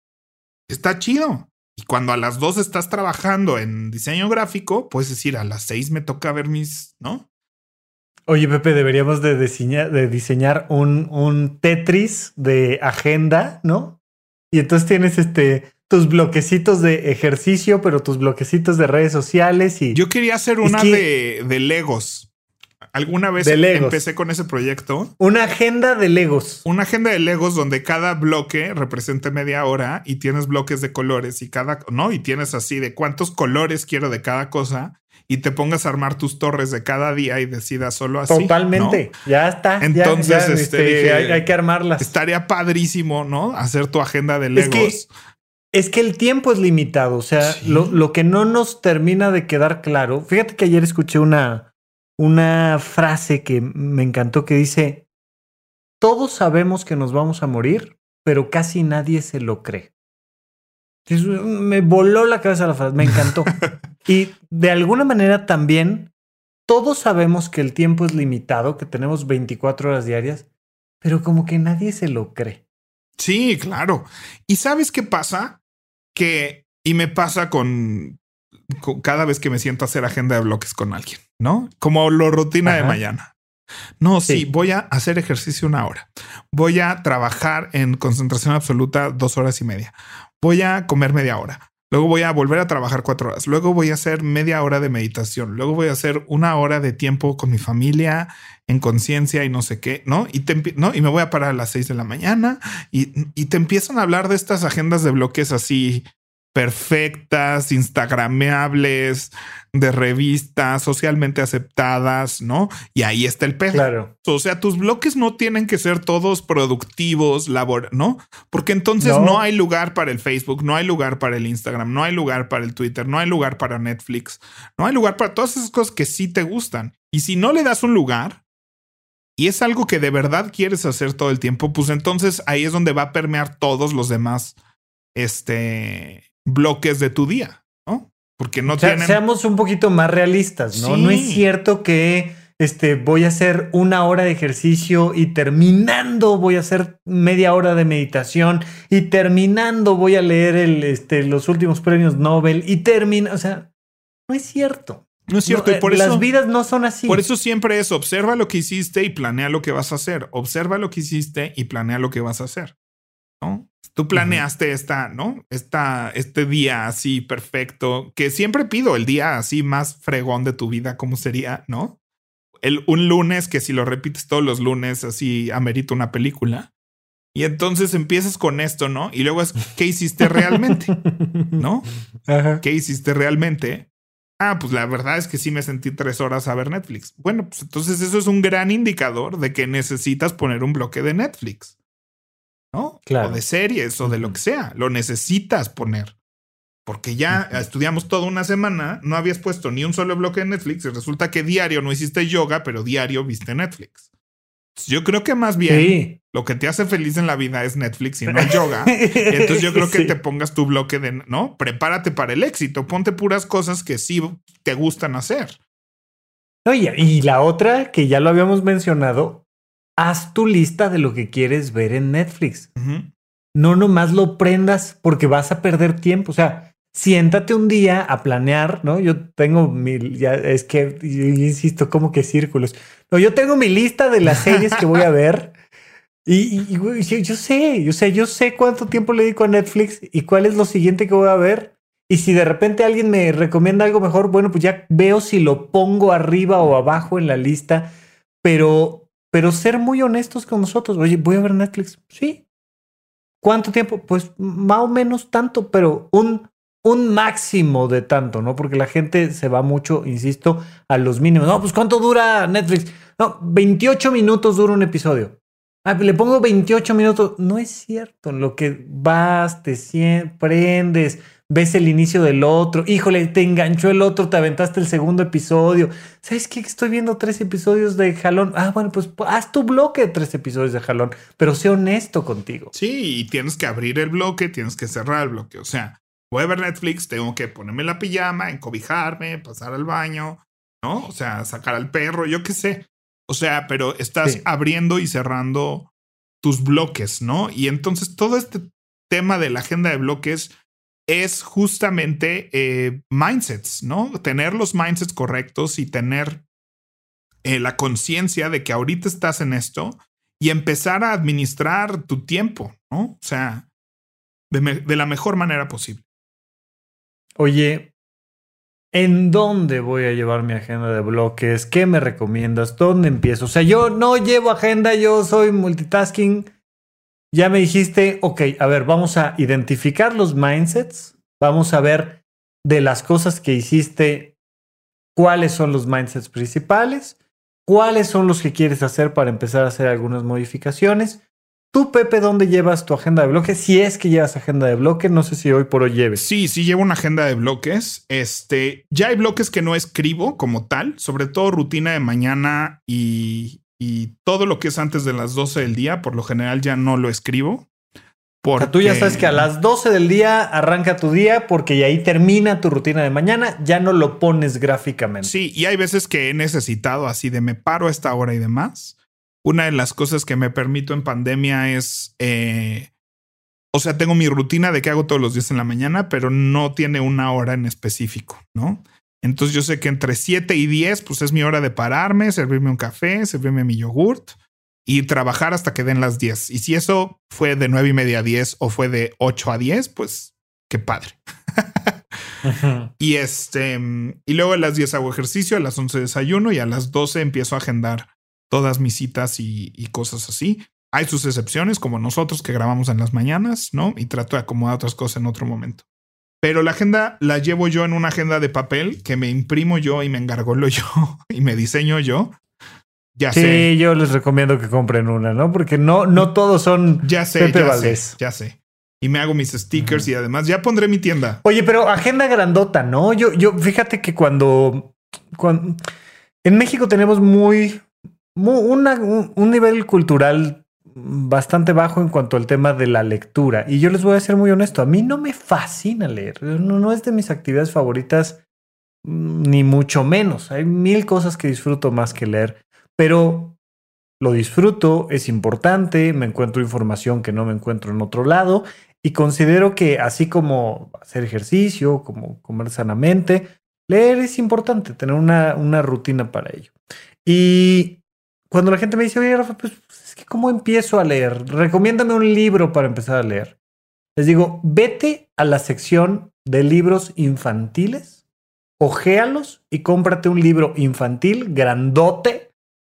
Está chido. Y cuando a las 2 estás trabajando en diseño gráfico, puedes decir, a las 6 me toca ver mis, ¿no? Oye, Pepe, deberíamos de diseñar, de diseñar un, un Tetris de agenda, ¿no? Y entonces tienes este tus bloquecitos de ejercicio, pero tus bloquecitos de redes sociales y... Yo quería hacer una de, de, Legos. Alguna vez empecé con ese proyecto. Una agenda de Legos. Una agenda de Legos donde cada bloque represente media hora y tienes bloques de colores y cada, ¿no? Y tienes así de cuántos colores quiero de cada cosa y te pongas a armar tus torres de cada día y decidas solo así. Totalmente. Ya está. Entonces, este, hay, que armarlas. Estaría padrísimo, ¿no? Hacer tu agenda de Legos. Es que el tiempo es limitado, o sea, lo, que no nos termina de quedar claro. Fíjate que ayer escuché una, una frase que me encantó que dice, todos sabemos que nos vamos a morir, pero casi nadie se lo cree. Me voló la cabeza la frase, me encantó. y de alguna manera también, todos sabemos que el tiempo es limitado, que tenemos 24 horas diarias, pero como que nadie se lo cree. Sí, claro. ¿Y sabes qué pasa? Que, y me pasa con, cada vez que me siento a hacer agenda de bloques con alguien, ¿no? Como lo rutina de mañana. No, sí. voy a hacer ejercicio una hora. Voy a trabajar en concentración absoluta dos horas y media. Voy a comer media hora. Luego voy a volver a trabajar cuatro horas. Luego voy a hacer media hora de meditación. Luego voy a hacer una hora de tiempo con mi familia en conciencia y no sé qué, ¿no? Y, te, ¿no? y me voy a parar a las seis de la mañana y, y te empiezan a hablar de estas agendas de bloques así perfectas, instagrameables, de revistas, socialmente aceptadas, ¿no? Y ahí está el pedo. Claro. O sea, tus bloques no tienen que ser todos productivos, labor, ¿no? Porque entonces no. hay lugar para el Facebook, no hay lugar para el Instagram, no hay lugar para el Twitter, no hay lugar para Netflix, no hay lugar para todas esas cosas que sí te gustan. Y si no le das un lugar, y es algo que de verdad quieres hacer todo el tiempo, pues entonces ahí es donde va a permear todos los demás, este, bloques de tu día, ¿no? Porque no tienen... Seamos un poquito más realistas, ¿no? No es cierto que este, voy a hacer una hora de ejercicio y terminando voy a hacer media hora de meditación y terminando voy a leer el, este, los últimos premios Nobel y termina, o sea, no es cierto. No es cierto, y por eso. Las vidas no son así. Por eso siempre es observa lo que hiciste y planea lo que vas a hacer. Observa lo que hiciste y planea lo que vas a hacer. ¿No? Tú planeaste esta, ¿no? Esta, este día así perfecto, que siempre pido el día así más fregón de tu vida, ¿cómo sería, no? El, un lunes que si lo repites todos los lunes, así amerita una película. Y entonces empiezas con esto, ¿no? Y luego es, ¿qué hiciste realmente? ¿No? ¿Qué hiciste realmente? ah, pues la verdad es que sí me sentí tres horas a ver Netflix. Bueno, pues entonces eso es un gran indicador de que necesitas poner un bloque de Netflix. ¿No? Claro. O de series o de lo que sea. Lo necesitas poner. Porque ya estudiamos toda una semana, no habías puesto ni un solo bloque de Netflix y resulta que diario no hiciste yoga, pero diario viste Netflix. Yo creo que más bien Sí. lo que te hace feliz en la vida es Netflix y no yoga. Entonces yo creo que Sí. te pongas tu bloque de, ¿no? Prepárate para el éxito, ponte puras cosas que sí te gustan hacer. Oye, y la otra que ya lo habíamos mencionado, haz tu lista de lo que quieres ver en Netflix. Ujú. No nomás lo prendas porque vas a perder tiempo. O sea, siéntate un día a planear, ¿no? Yo tengo mi, ya es que, yo insisto, como que círculos. No, yo tengo mi lista de las series que voy a ver. Y, y- y, güey, yo, yo sé, yo sé, yo sé cuánto tiempo le dedico a Netflix y cuál es lo siguiente que voy a ver. Y si de repente alguien me recomienda algo mejor, bueno, pues ya veo si lo pongo arriba o abajo en la lista. Pero, pero ser muy honestos con nosotros. Oye, voy a ver Netflix. Sí, ¿Cuánto tiempo? Pues más o menos tanto, pero un, un máximo de tanto, ¿no? Porque la gente se va mucho, insisto, a los mínimos. No, pues ¿cuánto dura Netflix? No, 28 minutos dura un episodio. Ah, le pongo 28 minutos. No es cierto. Lo que vas, te prendes, ves el inicio del otro. Híjole, te enganchó el otro, te aventaste el segundo episodio. ¿Sabes qué? Estoy viendo tres episodios de jalón. Ah, bueno, pues haz tu bloque de tres episodios de jalón, pero sé honesto contigo. Sí, y tienes que abrir el bloque, tienes que cerrar el bloque. O sea, voy a ver Netflix, tengo que ponerme la pijama, encobijarme, pasar al baño, ¿no? O sea, sacar al perro, yo qué sé. O sea, pero estás Sí. abriendo y cerrando tus bloques, ¿no? Y entonces todo este tema de la agenda de bloques es justamente eh, mindsets, ¿no? Tener los mindsets correctos y tener eh, la conciencia de que ahorita estás en esto y empezar a administrar tu tiempo, ¿no? O sea, de, de la mejor manera posible. Oye, ¿en dónde voy a llevar mi agenda de bloques? ¿Qué me recomiendas? ¿Dónde empiezo? O sea, yo no llevo agenda, yo soy multitasking. Ya me dijiste, ok, a ver, vamos a identificar los mindsets, vamos a ver de las cosas que hiciste, cuáles son los mindsets principales, cuáles son los que quieres hacer para empezar a hacer algunas modificaciones. Tú, Pepe, ¿dónde llevas tu agenda de bloques? Si es que llevas agenda de bloque, no sé si hoy por hoy lleves. Sí, sí llevo una agenda de bloques. Este, ya hay bloques que no escribo como tal, sobre todo rutina de mañana y, y todo lo que es antes de las 12 del día, por lo general ya no lo escribo. O sea, tú ya sabes que a las 12 del día arranca tu día porque ahí termina tu rutina de mañana, ya no lo pones gráficamente. Sí, y hay veces que he necesitado así de me paro a esta hora y demás. Una de las cosas que me permito en pandemia es, eh, o sea, tengo mi rutina de que hago todos los días en la mañana, pero no tiene una hora en específico, ¿no? Entonces yo sé que entre 7 y 10, pues es mi hora de pararme, servirme un café, servirme mi yogurt y trabajar hasta que den las 10. Y si eso fue de 9 y media a 10 o fue de 8 a 10, pues qué padre. Y este, y luego a las 10 hago ejercicio, a las 11 desayuno y a las 12 empiezo a agendar todas mis citas y, y cosas así. Hay sus excepciones, como nosotros que grabamos en las mañanas, ¿no? Y trato de acomodar otras cosas en otro momento. Pero la agenda la llevo yo en una agenda de papel que me imprimo yo y me engargolo yo y me diseño yo. Ya Sí, sé, yo les recomiendo que compren una, ¿no? Porque no, no todos son ya sé, Pepe ya Valdés. sé, ya sé. Y me hago mis stickers y además ya pondré mi tienda. Oye, pero agenda grandota, ¿no? Yo, yo, fíjate que cuando, cuando en México tenemos muy, muy una- un, un nivel cultural bastante bajo en cuanto al tema de la lectura. Y yo les voy a ser muy honesto, a mí no me fascina leer, no, no es de mis actividades favoritas, mm, ni mucho menos. Hay mil cosas que disfruto más que leer, pero lo disfruto, es importante, me encuentro información que no me encuentro en otro lado y considero que así como hacer ejercicio, como comer sanamente, leer es importante, tener una, una rutina para ello. Y cuando la gente me dice, oye, Rafa, pues es que ¿cómo empiezo a leer? Recomiéndame un libro para empezar a leer. Les digo, vete a la sección de libros infantiles, ojéalos y cómprate un libro infantil grandote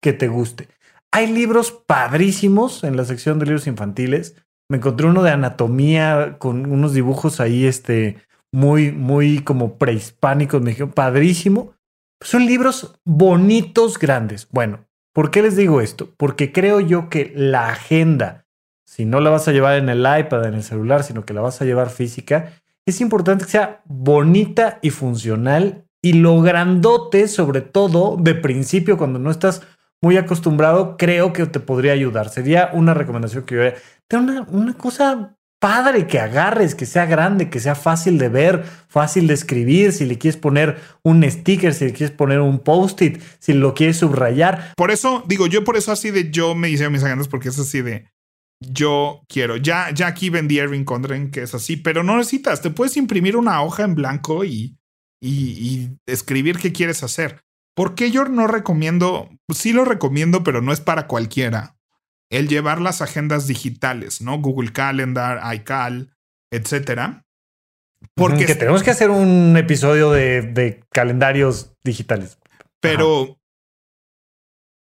que te guste. Hay libros padrísimos en la sección de libros infantiles. Me encontré uno de anatomía con unos dibujos ahí, este, muy, muy como prehispánicos, me dijeron, padrísimo. Son libros bonitos, grandes. Bueno, ¿por qué les digo esto? Porque creo yo que la agenda, si no la vas a llevar en el iPad, en el celular, sino que la vas a llevar física, es importante que sea bonita y funcional y lo grandote, sobre todo de principio, cuando no estás muy acostumbrado, creo que te podría ayudar. Sería una recomendación que yo haría. Una, una cosa padre que agarres, que sea grande, que sea fácil de ver, fácil de escribir, si le quieres poner un sticker, si le quieres poner un post-it, si lo quieres subrayar. Por eso, digo, yo por eso así de yo me hice mis agendas porque es así de yo quiero. Ya, ya aquí vendí Erwin Condren, que es así, pero no necesitas. Te puedes imprimir una hoja en blanco y, y, y escribir qué quieres hacer. ¿Por qué yo no recomiendo? Sí lo recomiendo, pero no es para cualquiera el llevar las agendas digitales, ¿no? Google Calendar, iCal, etcétera. Porque que tenemos que hacer un episodio de, calendarios digitales. Pero,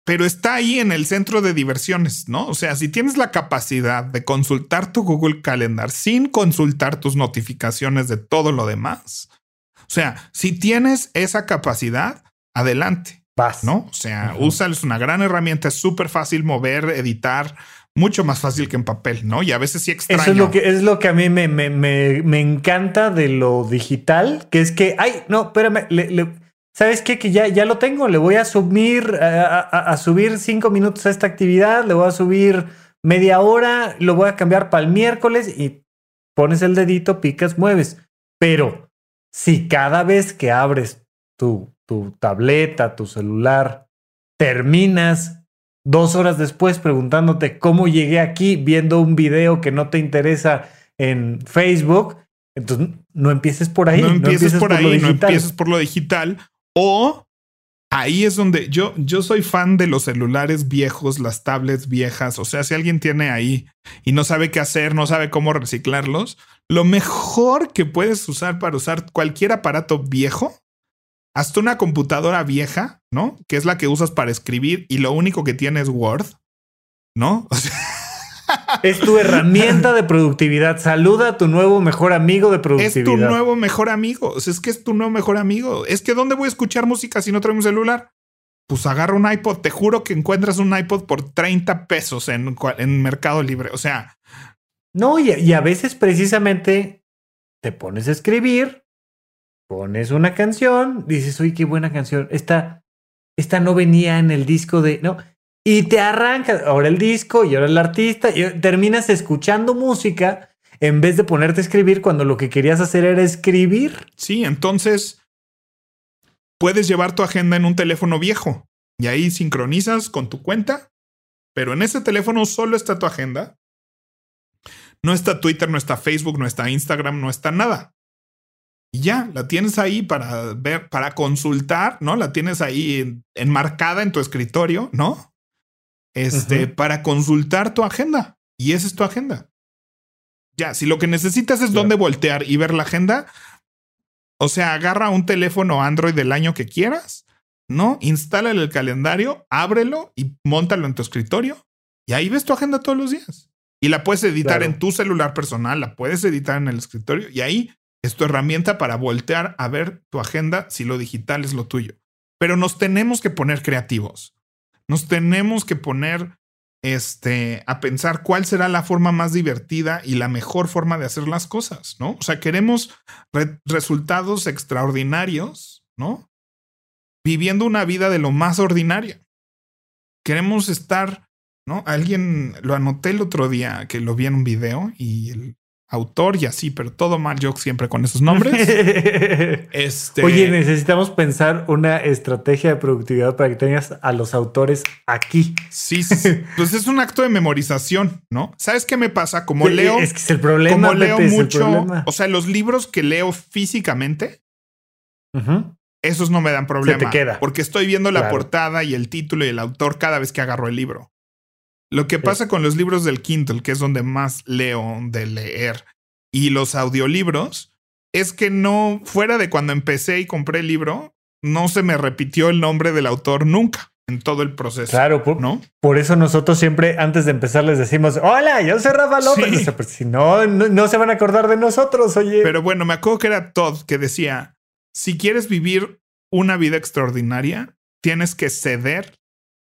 pero está ahí en el centro de diversiones, ¿no? O sea, si tienes la capacidad de consultar tu Google Calendar sin consultar tus notificaciones de todo lo demás, o sea, si tienes esa capacidad, adelante. Vas. ¿No? O sea, usa, es una gran herramienta, es súper fácil mover, editar, mucho más fácil que en papel, ¿no? Y a veces sí extraño. Eso es lo que, es lo que a mí me, me, me, encanta de lo digital, que es que, ay, no, espérame, ¿sabes qué? Que ya, ya lo tengo, le voy a subir, a, subir cinco minutos a esta actividad, le voy a subir media hora, lo voy a cambiar para el miércoles y pones el dedito, picas, mueves. Pero si cada vez que abres tu tu tableta, tu celular, terminas dos horas después preguntándote cómo llegué aquí viendo un video que no te interesa en Facebook, entonces no empieces por ahí. No empieces, por, ahí, no empieces por lo digital. O ahí es donde yo, yo soy fan de los celulares viejos, las tablets viejas. O sea, si alguien tiene ahí y no sabe qué hacer, no sabe cómo reciclarlos, lo mejor que puedes usar para usar cualquier aparato viejo hasta una computadora vieja, ¿no? Que es la que usas para escribir y lo único que tiene es Word, ¿no? es tu herramienta de productividad. Saluda a tu nuevo mejor amigo de productividad. Es tu nuevo mejor amigo. O sea, es que es tu nuevo mejor amigo. Es que ¿dónde voy a escuchar música si no traigo un celular? Pues agarra un iPod. Te juro que encuentras un iPod por 30 pesos en, en Mercado Libre. O sea. No, y, y a veces precisamente te pones a escribir pones una canción, dices, uy, qué buena canción. Esta, esta no venía en el disco de, ¿no? Y te arrancas ahora el disco y ahora el artista y terminas escuchando música en vez de ponerte a escribir cuando lo que querías hacer era escribir. Sí, entonces puedes llevar tu agenda en un teléfono viejo y ahí sincronizas con tu cuenta, pero en ese teléfono solo está tu agenda. No está Twitter, no está Facebook, no está Instagram, no está nada. Y ya, la tienes ahí para ver, para consultar, ¿no? La tienes ahí enmarcada en tu escritorio, ¿no? Este, para consultar tu agenda. Y esa es tu agenda. Ya, si lo que necesitas es dónde voltear y ver la agenda, o sea, agarra un teléfono Android del año que quieras, ¿no? Instálale el calendario, ábrelo y montalo en tu escritorio. Y ahí ves tu agenda todos los días. Y la puedes editar en tu celular personal, la puedes editar en el escritorio y ahí es tu herramienta para voltear a ver tu agenda si lo digital es lo tuyo. Pero nos tenemos que poner creativos. Nos tenemos que poner este, a pensar cuál será la forma más divertida y la mejor forma de hacer las cosas, ¿no? O sea, queremos resultados extraordinarios, ¿no? Viviendo una vida de lo más ordinaria. Queremos estar, ¿no? Alguien lo anoté el otro día que lo vi en un video y el, autor y así, pero todo mal yo siempre con esos nombres. este... Oye, necesitamos pensar una estrategia de productividad para que tengas a los autores aquí. Sí, sí, pues es un acto de memorización, ¿no? ¿Sabes qué me pasa? Como leo, es que es el problema, como leo mucho, o sea, los libros que leo físicamente, esos no me dan problema. queda. Porque estoy viendo la portada y el título y el autor cada vez que agarro el libro. Lo que pasa con los libros del Kindle, que es donde más leo de leer, y los audiolibros, es que no, fuera de cuando empecé y compré el libro, no se me repitió el nombre del autor nunca. en todo el proceso. Claro, por, ¿no? Por eso nosotros siempre antes de empezar les decimos, hola, yo soy Rafa López. Sí. pues, si no, no, no se van a acordar de nosotros, oye. Pero bueno, me acuerdo que era Todd que decía, si quieres vivir una vida extraordinaria, tienes que ceder,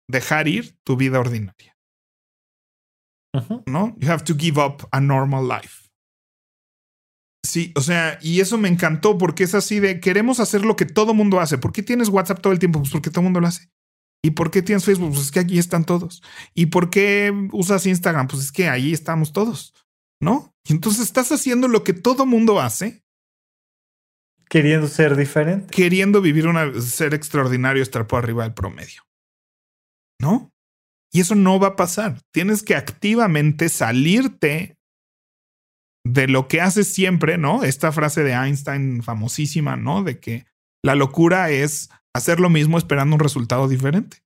dejar ir tu vida ordinaria, ¿no? You have to give up a normal life. Sí, o sea, y eso me encantó porque es así de queremos hacer lo que todo mundo hace. ¿Por qué tienes WhatsApp todo el tiempo? Pues porque todo mundo lo hace. ¿Y por qué tienes Facebook? Pues es que aquí están todos. ¿Y por qué usas Instagram? Pues es que ahí estamos todos, ¿no? Y entonces estás haciendo lo que todo mundo hace, Queriendo ser diferente. queriendo vivir una ser extraordinario, estar por arriba del promedio. ¿No? Y eso no va a pasar. Tienes que activamente salirte de lo que haces siempre, ¿no? Esta frase de Einstein famosísima, ¿no? De que la locura es hacer lo mismo esperando un resultado diferente.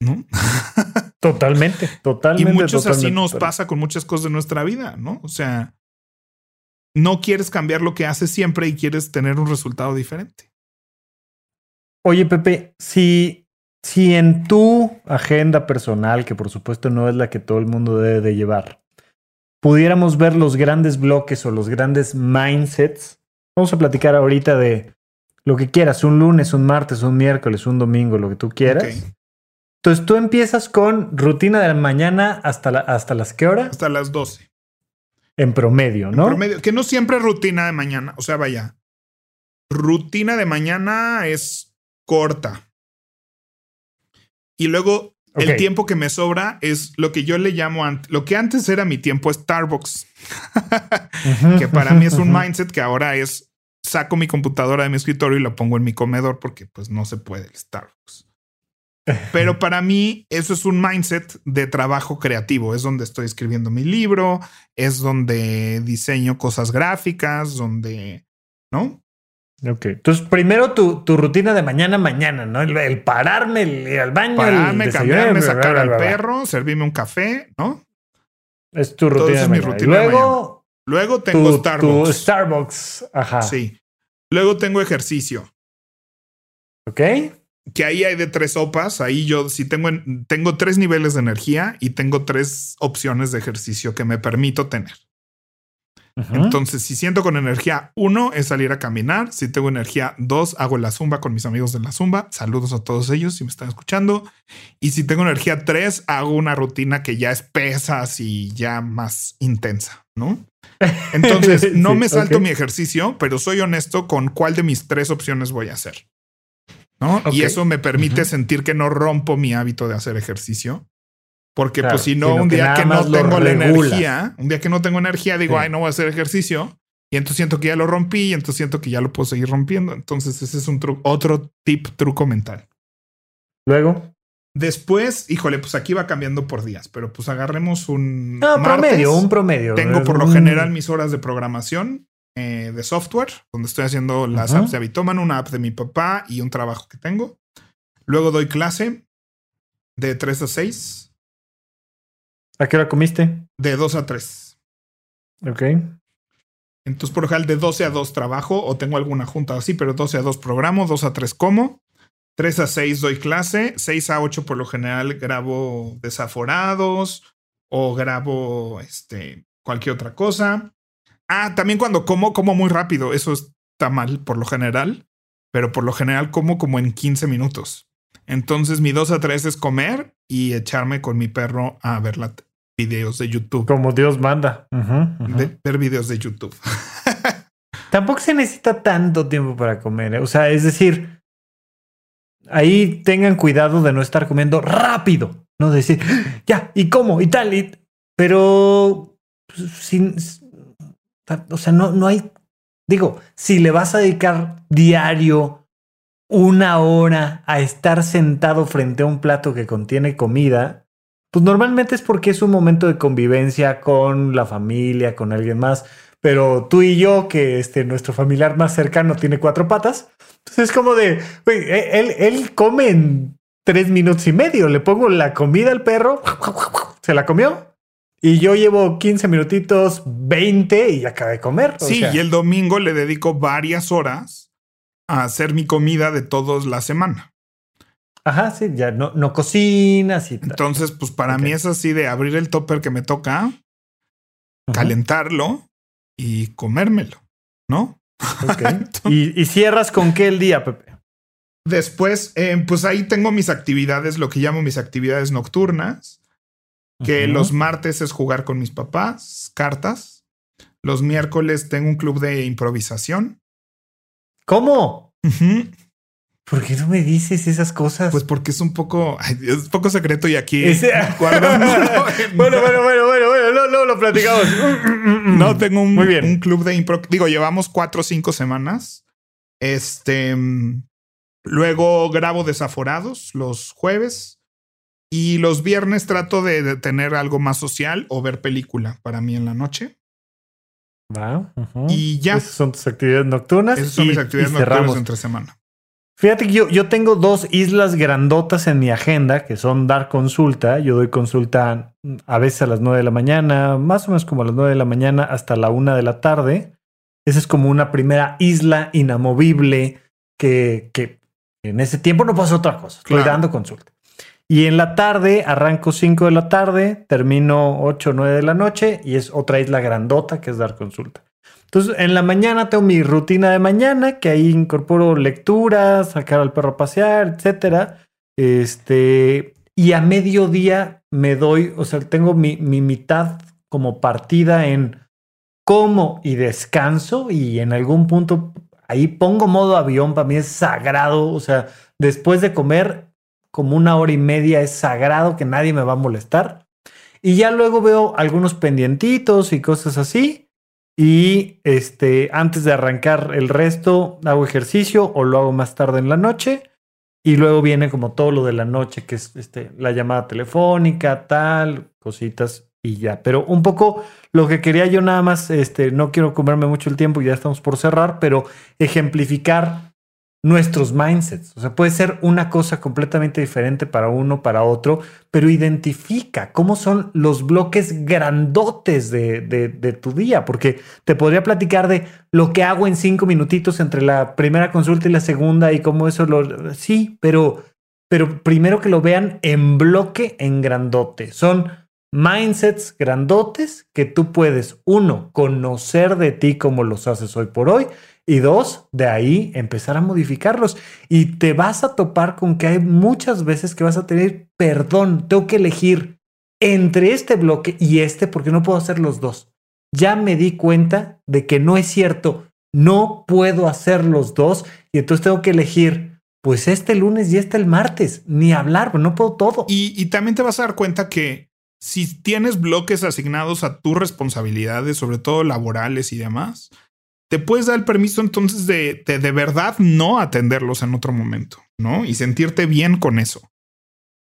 ¿No? Totalmente, y totalmente. muchos así totalmente, nos totalmente. pasa con muchas cosas de nuestra vida, ¿no? O sea, no quieres cambiar lo que haces siempre y quieres tener un resultado diferente. Oye, Pepe, si, si en tu agenda personal, que por supuesto no es la que todo el mundo debe de llevar, pudiéramos ver los grandes bloques o los grandes mindsets, vamos a platicar ahorita de lo que quieras, un lunes, un martes, un miércoles, un domingo, lo que tú quieras. Entonces tú empiezas con rutina de la mañana hasta, la, hasta las qué hora? Hasta las 12. En promedio, En ¿no? promedio, que no siempre es rutina de mañana. O sea, vaya. Rutina de mañana es corta. Y luego el tiempo que me sobra es lo que yo le llamo lo que antes era mi tiempo Starbucks, que para mí es un mindset que ahora es saco mi computadora de mi escritorio y la pongo en mi comedor porque pues no se puede el Starbucks. Pero para mí eso es un mindset de trabajo creativo. Es donde estoy escribiendo mi libro, es donde diseño cosas gráficas, donde, ¿no? Ok. Entonces, primero tu, tu rutina de mañana, mañana, ¿no? El, el pararme, el ir al baño, Pararme, el cambiarme, bla, bla, sacar bla, al bla, bla. perro, servirme un café, ¿no? Es tu rutina eso de es mi mañana. Y rutina de luego Luego tengo tu, Starbucks. tu Starbucks. Ajá. Sí. Luego tengo ejercicio. Ok. que ahí hay de tres sopas. Ahí yo sí tengo, en- tengo tres niveles de energía y tengo tres opciones de ejercicio que me permito tener. Entonces, si siento con energía uno, es salir a caminar. Si tengo energía dos, hago la zumba con mis amigos de la zumba. Saludos a todos ellos si me están escuchando. Y si tengo energía tres, hago una rutina que ya es pesas y ya más intensa, ¿no? Entonces, no Sí, me salto mi ejercicio, pero soy honesto con cuál de mis tres opciones voy a hacer. ¿No? Y eso me permite sentir que no rompo mi hábito de hacer ejercicio. Porque Claro, pues si no, un que día nada que no tengo la energía, un día que no tengo energía, digo, Sí. ay, no voy a hacer ejercicio. Y entonces siento que ya lo rompí y entonces siento que ya lo puedo seguir rompiendo. Entonces ese es un otro tip, truco mental. Luego. Después, híjole, pues aquí va cambiando por días, pero pues agarremos un No, martes. promedio, un promedio. Tengo por lo general mis horas de programación eh, de software, donde estoy haciendo las Ujú. apps de Habitoman, una app de mi papá y un trabajo que tengo. Luego doy clase de 3 a 6, ¿A qué hora comiste? de 2 a 3. Ok. Entonces, por lo general, de 12 a 2 trabajo o tengo alguna junta así, pero 12 a 2 programo, 2 a 3 como, 3 a 6 doy clase, 6 a 8 por lo general grabo desaforados o grabo este, cualquier otra cosa. Ah, también cuando como, como muy rápido, eso está mal por lo general, pero por lo general como como en 15 minutos. Entonces, mi 2 a 3 es comer y echarme con mi perro a ver la videos de YouTube. Como Dios manda. De- ver videos de YouTube. Tampoco se necesita tanto tiempo para comer. ¿eh? O sea, es decir, ahí tengan cuidado de no estar comiendo rápido. No decir, ya, y cómo, y tal, y... pero pues, sin... O sea, no, no hay... Digo, si le vas a dedicar diario una hora a estar sentado frente a un plato que contiene comida, pues normalmente es porque es un momento de convivencia con la familia, con alguien más. Pero tú y yo, que este, nuestro familiar más cercano tiene cuatro patas, pues es como de, e, él, él come en tres minutos y medio. Le pongo la comida al perro, se la comió. Y yo llevo 15 minutitos, 20 y acabé de comer. O Sí, sea, y el domingo le dedico varias horas a hacer mi comida de todos la semana. Ajá, sí, ya no, no cocinas y Entonces, pues para mí es así de abrir el topper que me toca, calentarlo y comérmelo, ¿no? ¿Y, cierras con qué el día, Pepe? Después, eh, pues ahí tengo mis actividades, lo que llamo mis actividades nocturnas, que los martes es jugar con mis papás, cartas. Los miércoles tengo un club de improvisación. ¿Cómo? ¿Por qué no me dices esas cosas? Pues porque es un poco, es poco secreto y aquí bueno, bueno, bueno, bueno, bueno, no, lo platicamos. no, tengo un, Muy bien. un club de impro. Digo, llevamos cuatro o cinco semanas. Este, luego grabo desaforados los jueves y los viernes trato de, tener algo más social o ver película para mí en la noche. Wow. Y ya. Esas son tus actividades nocturnas. Esas son mis actividades nocturnas entre semana. Fíjate que yo, yo tengo dos islas grandotas en mi agenda que son dar consulta. Yo doy consulta a veces a las 9 de la mañana, más o menos como a las 9 de la mañana hasta la 1 de la tarde. Esa es como una primera isla inamovible que, que en ese tiempo no pasa otra cosa. Estoy dando consulta. Y en la tarde arranco 5 de la tarde, termino 8 o 9 de la noche y es otra isla grandota que es dar consulta. Entonces, en la mañana tengo mi rutina de mañana, que ahí incorporo lectura, sacar al perro a pasear, etcétera. Este, y a mediodía me doy, o sea, tengo mi, mi mitad como partida en como y descanso, y en algún punto ahí pongo modo avión, para mí es sagrado, o sea, después de comer, como una hora y media es sagrado que nadie me va a molestar. Y ya luego veo algunos pendientitos y cosas así. Y este, antes de arrancar el resto, hago ejercicio o lo hago más tarde en la noche. Y luego viene como todo lo de la noche, que es este, la llamada telefónica, tal, cositas y ya. Pero un poco lo que quería yo nada más, este, no quiero comerme mucho el tiempo, ya estamos por cerrar, pero ejemplificar nuestros mindsets. O sea, puede ser una cosa completamente diferente para uno, para otro, pero identifica cómo son los bloques grandotes de, de, tu día, porque te podría platicar de lo que hago en cinco minutitos entre la primera consulta y la segunda y cómo eso lo... Sí, pero, pero primero que lo vean en bloque, en grandote. Son mindsets grandotes que tú puedes, uno, conocer de ti como los haces hoy por hoy y dos, de ahí empezar a modificarlos. Y te vas a topar con que hay muchas veces que vas a tener, perdón, tengo que elegir entre este bloque y este porque no puedo hacer los dos. Ya me di cuenta de que no es cierto, no puedo hacer los dos y entonces tengo que elegir pues este lunes y este el martes, ni hablar, no puedo todo. Y, y también te vas a dar cuenta que si tienes bloques asignados a tus responsabilidades, sobre todo laborales y demás, te puedes dar el permiso entonces de, de, verdad no atenderlos en otro momento, ¿no? Y sentirte bien con eso.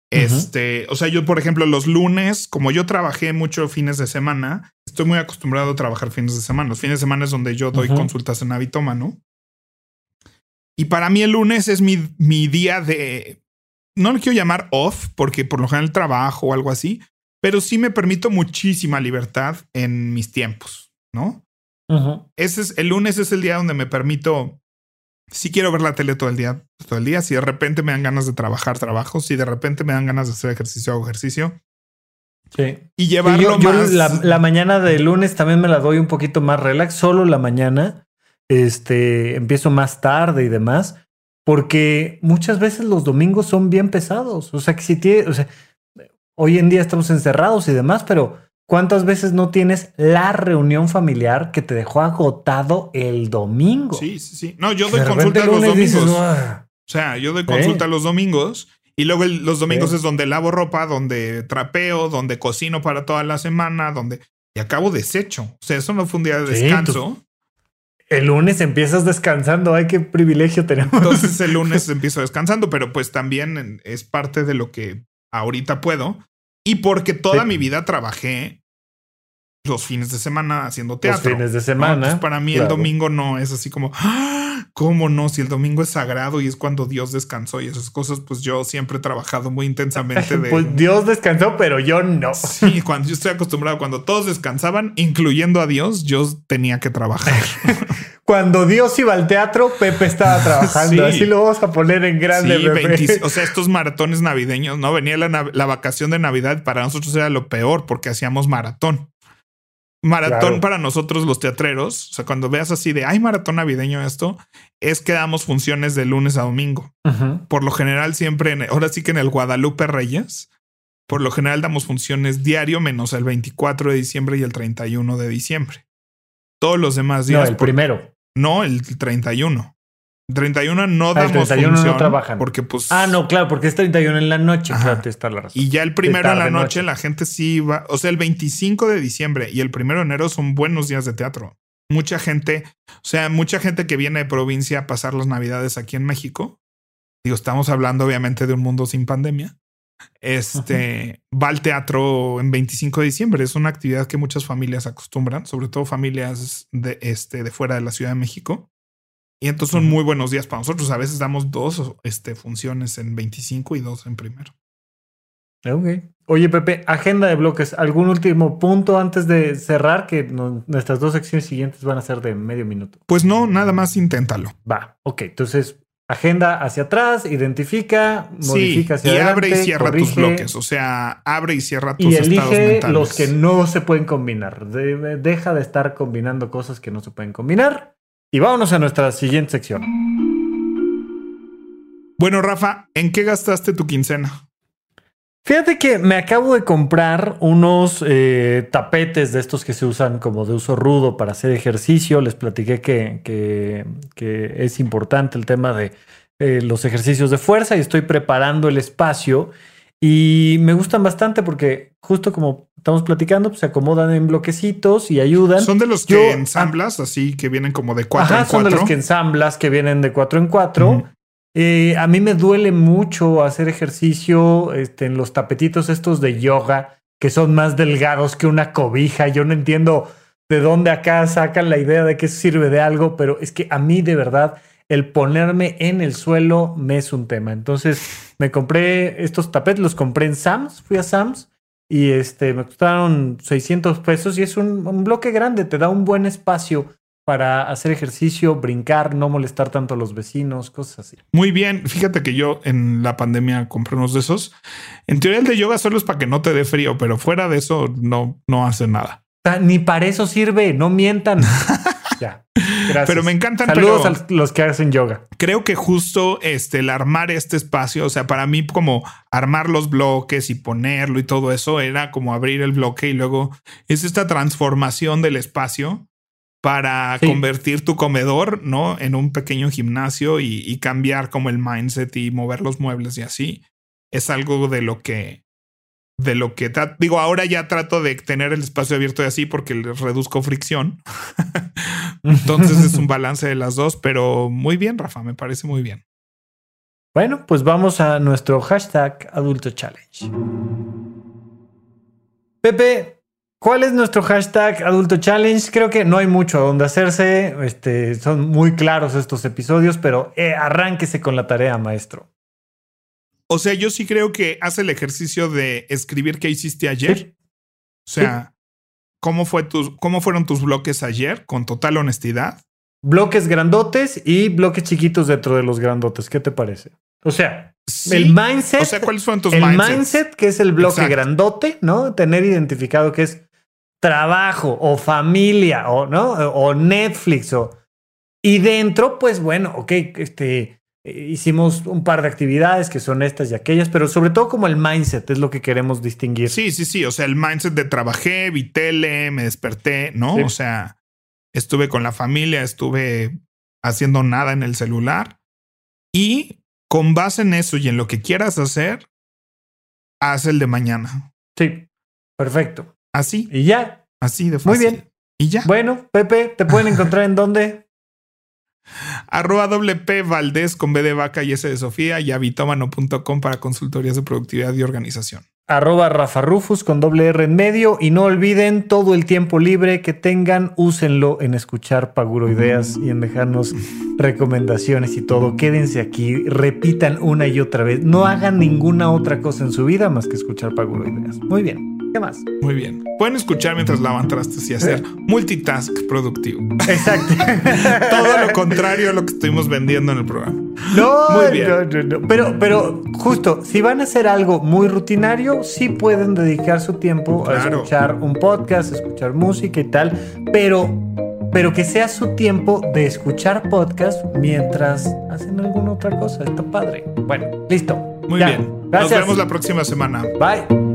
Este, o sea, yo, por ejemplo, los lunes, como yo trabajé mucho fines de semana, estoy muy acostumbrado a trabajar fines de semana. Los fines de semana es donde yo doy consultas en ¿no? Y para mí el lunes es mi, mi día de, no lo quiero llamar off, porque por lo general trabajo o algo así, pero sí me permito muchísima libertad en mis tiempos, ¿no? Ese es el lunes es el día donde me permito si quiero ver la tele todo el día, todo el día, si de repente me dan ganas de trabajar, trabajo, si de repente me dan ganas de hacer ejercicio, hago ejercicio. Sí. Y llevarlo más. la, mañana de lunes también me la doy un poquito más relax, solo la mañana. Este empiezo más tarde y demás, porque muchas veces los domingos son bien pesados. O sea, que si tiene, o sea, hoy en día estamos encerrados y demás, pero ¿Cuántas veces no tienes la reunión familiar que te dejó agotado el domingo? Sí, sí, sí. No, yo doy consulta los domingos. o sea, yo doy consulta los domingos y luego los domingos es donde lavo ropa, donde trapeo, donde cocino para toda la semana, donde y acabo deshecho. O sea, eso no fue un día de descanso. el lunes empiezas descansando. Ay, qué privilegio tenemos. Entonces el lunes empiezo descansando, pero pues también es parte de lo que ahorita puedo. Y porque toda mi vida trabajé los fines de semana haciendo teatro. Los fines de semana. para mí el domingo no es así como, ¡Ah! ¿cómo no? Si el domingo es sagrado y es cuando Dios descansó y esas cosas, pues yo siempre he trabajado muy intensamente de... pues Dios descansó, pero yo no. Sí, cuando yo estoy acostumbrado, cuando todos descansaban, incluyendo a Dios, yo tenía que trabajar. cuando Dios iba al teatro, Pepe estaba trabajando. Así lo vamos a poner en grande. o sea, estos maratones navideños, ¿no? Venía la, la, vacación de Navidad, para nosotros era lo peor porque hacíamos maratón. Maratón para nosotros los teatreros, o sea, cuando veas así de, hay maratón navideño esto, es que damos funciones de lunes a domingo. Por lo general siempre, ahora sí que en el Guadalupe Reyes, por lo general damos funciones diario menos el 24 de diciembre y el 31 de diciembre. Todos los demás días. No, el primero. No, el 31. 31 no ah, damos el 31 no trabajan. Porque pues... Ah, no, claro, porque es 31 en la noche. está la razón. Y ya el primero en la noche, la gente sí va... O sea, el 25 de diciembre y el primero de enero son buenos días de teatro. Mucha gente, o sea, mucha gente que viene de provincia a pasar las navidades aquí en México. Digo, estamos hablando obviamente de un mundo sin pandemia. Este va al teatro en 25 de diciembre. Es una actividad que muchas familias acostumbran, sobre todo familias de, este, de fuera de la Ciudad de México. Y entonces son muy buenos días para nosotros. A veces damos dos este, funciones en 25 y dos en primero. Ok. Oye, Pepe, agenda de bloques. ¿Algún último punto antes de cerrar? Que nuestras dos secciones siguientes van a ser de medio minuto. Pues no, nada más inténtalo. Va. Ok. Entonces, agenda hacia atrás, identifica, modifica hacia y adelante. abre y cierra tus bloques. O sea, abre y cierra tus y elige los que no se pueden combinar. deja de estar combinando cosas que no se pueden combinar y vámonos a nuestra siguiente sección. Bueno, Rafa, ¿en qué gastaste tu quincena? Fíjate que me acabo de comprar unos eh, tapetes de estos que se usan como de uso rudo para hacer ejercicio. Les platiqué que, que, es importante el tema de eh, los ejercicios de fuerza y estoy preparando el espacio. Y me gustan bastante porque justo como estamos platicando, pues se acomodan en bloquecitos y ayudan. Son de los que ensamblas, así que vienen como de cuatro en cuatro. Son de los que ensamblas que vienen de cuatro en cuatro. Eh, a mí me duele mucho hacer ejercicio este, en los tapetitos estos de yoga, que son más delgados que una cobija. Yo no entiendo de dónde acá sacan la idea de que sirve de algo, pero es que a mí de verdad el ponerme en el suelo me es un tema. Entonces me compré estos tapetes, los compré en Sams, fui a Sams y este, me costaron 600 pesos y es un, bloque grande, te da un buen espacio para hacer ejercicio, brincar, no molestar tanto a los vecinos, cosas así. Muy bien, fíjate que yo en la pandemia compré unos de esos. En teoría el de yoga solo es para que no te dé frío, pero fuera de eso no, no hace nada. Ni para eso sirve, no mientan. ya. Gracias. Pero me encantan. Saludos a los que hacen yoga. Creo que justo este, el armar este espacio, o sea, para mí como armar los bloques y ponerlo y todo eso era como abrir el bloque y luego es esta transformación del espacio para convertir tu comedor, ¿no? En un pequeño gimnasio y, y cambiar como el mindset y mover los muebles y así. Es algo de lo que de lo que digo, ahora ya trato de tener el espacio abierto y así porque reduzco fricción. Entonces es un balance de las dos, pero muy bien, Rafa, me parece muy bien. Bueno, pues vamos a nuestro hashtag Adulto Challenge. Pepe, ¿cuál es nuestro hashtag Adulto Challenge? Creo que no hay mucho a donde hacerse. Este, son muy claros estos episodios, pero eh, arránquese con la tarea, maestro. O sea, yo sí creo que hace el ejercicio de escribir qué hiciste ayer. O sea, ¿cómo, fue tus, ¿cómo fueron tus bloques ayer? Con total honestidad. Bloques grandotes y bloques chiquitos dentro de los grandotes. ¿Qué te parece? O sea, el mindset. O sea, ¿cuáles fueron tus el mindset? que es el bloque grandote, ¿no? Tener identificado que es trabajo o familia o, ¿no? O Netflix o. Y dentro, pues bueno, ok, este hicimos un par de actividades que son estas y aquellas, pero sobre todo como el mindset es lo que queremos distinguir. Sí, sí, sí. O sea, el mindset de trabajé, vi tele, me desperté, ¿no? O sea, estuve con la familia, estuve haciendo nada en el celular y con base en eso y en lo que quieras hacer, haz el de mañana. Sí, perfecto. Así. Y ya. Así de fácil. Muy bien. Y ya. Bueno, Pepe, ¿te pueden encontrar en dónde? Arroba WP Valdés con B de vaca y S de Sofía y habitómano.com para consultorías de productividad y organización. Arroba Rafa Rufus con doble R en medio y no olviden todo el tiempo libre que tengan, úsenlo en escuchar Paguro Ideas y en dejarnos recomendaciones y todo. Quédense aquí, repitan una y otra vez. No hagan ninguna otra cosa en su vida más que escuchar Paguro Ideas. Muy bien. ¿Qué más? Muy bien. Pueden escuchar mientras lavan trastes y hacer multitask productivo. Exacto. Todo lo contrario a lo que estuvimos vendiendo en el programa. No, Muy bien. no, no, no. Pero, pero justo, si van a hacer algo muy rutinario, sí pueden dedicar su tiempo a escuchar un podcast, escuchar música y tal, pero, pero que sea su tiempo de escuchar podcast mientras hacen alguna otra cosa. Está padre. Bueno, listo. Muy bien. Gracias. Nos vemos la próxima semana. Bye.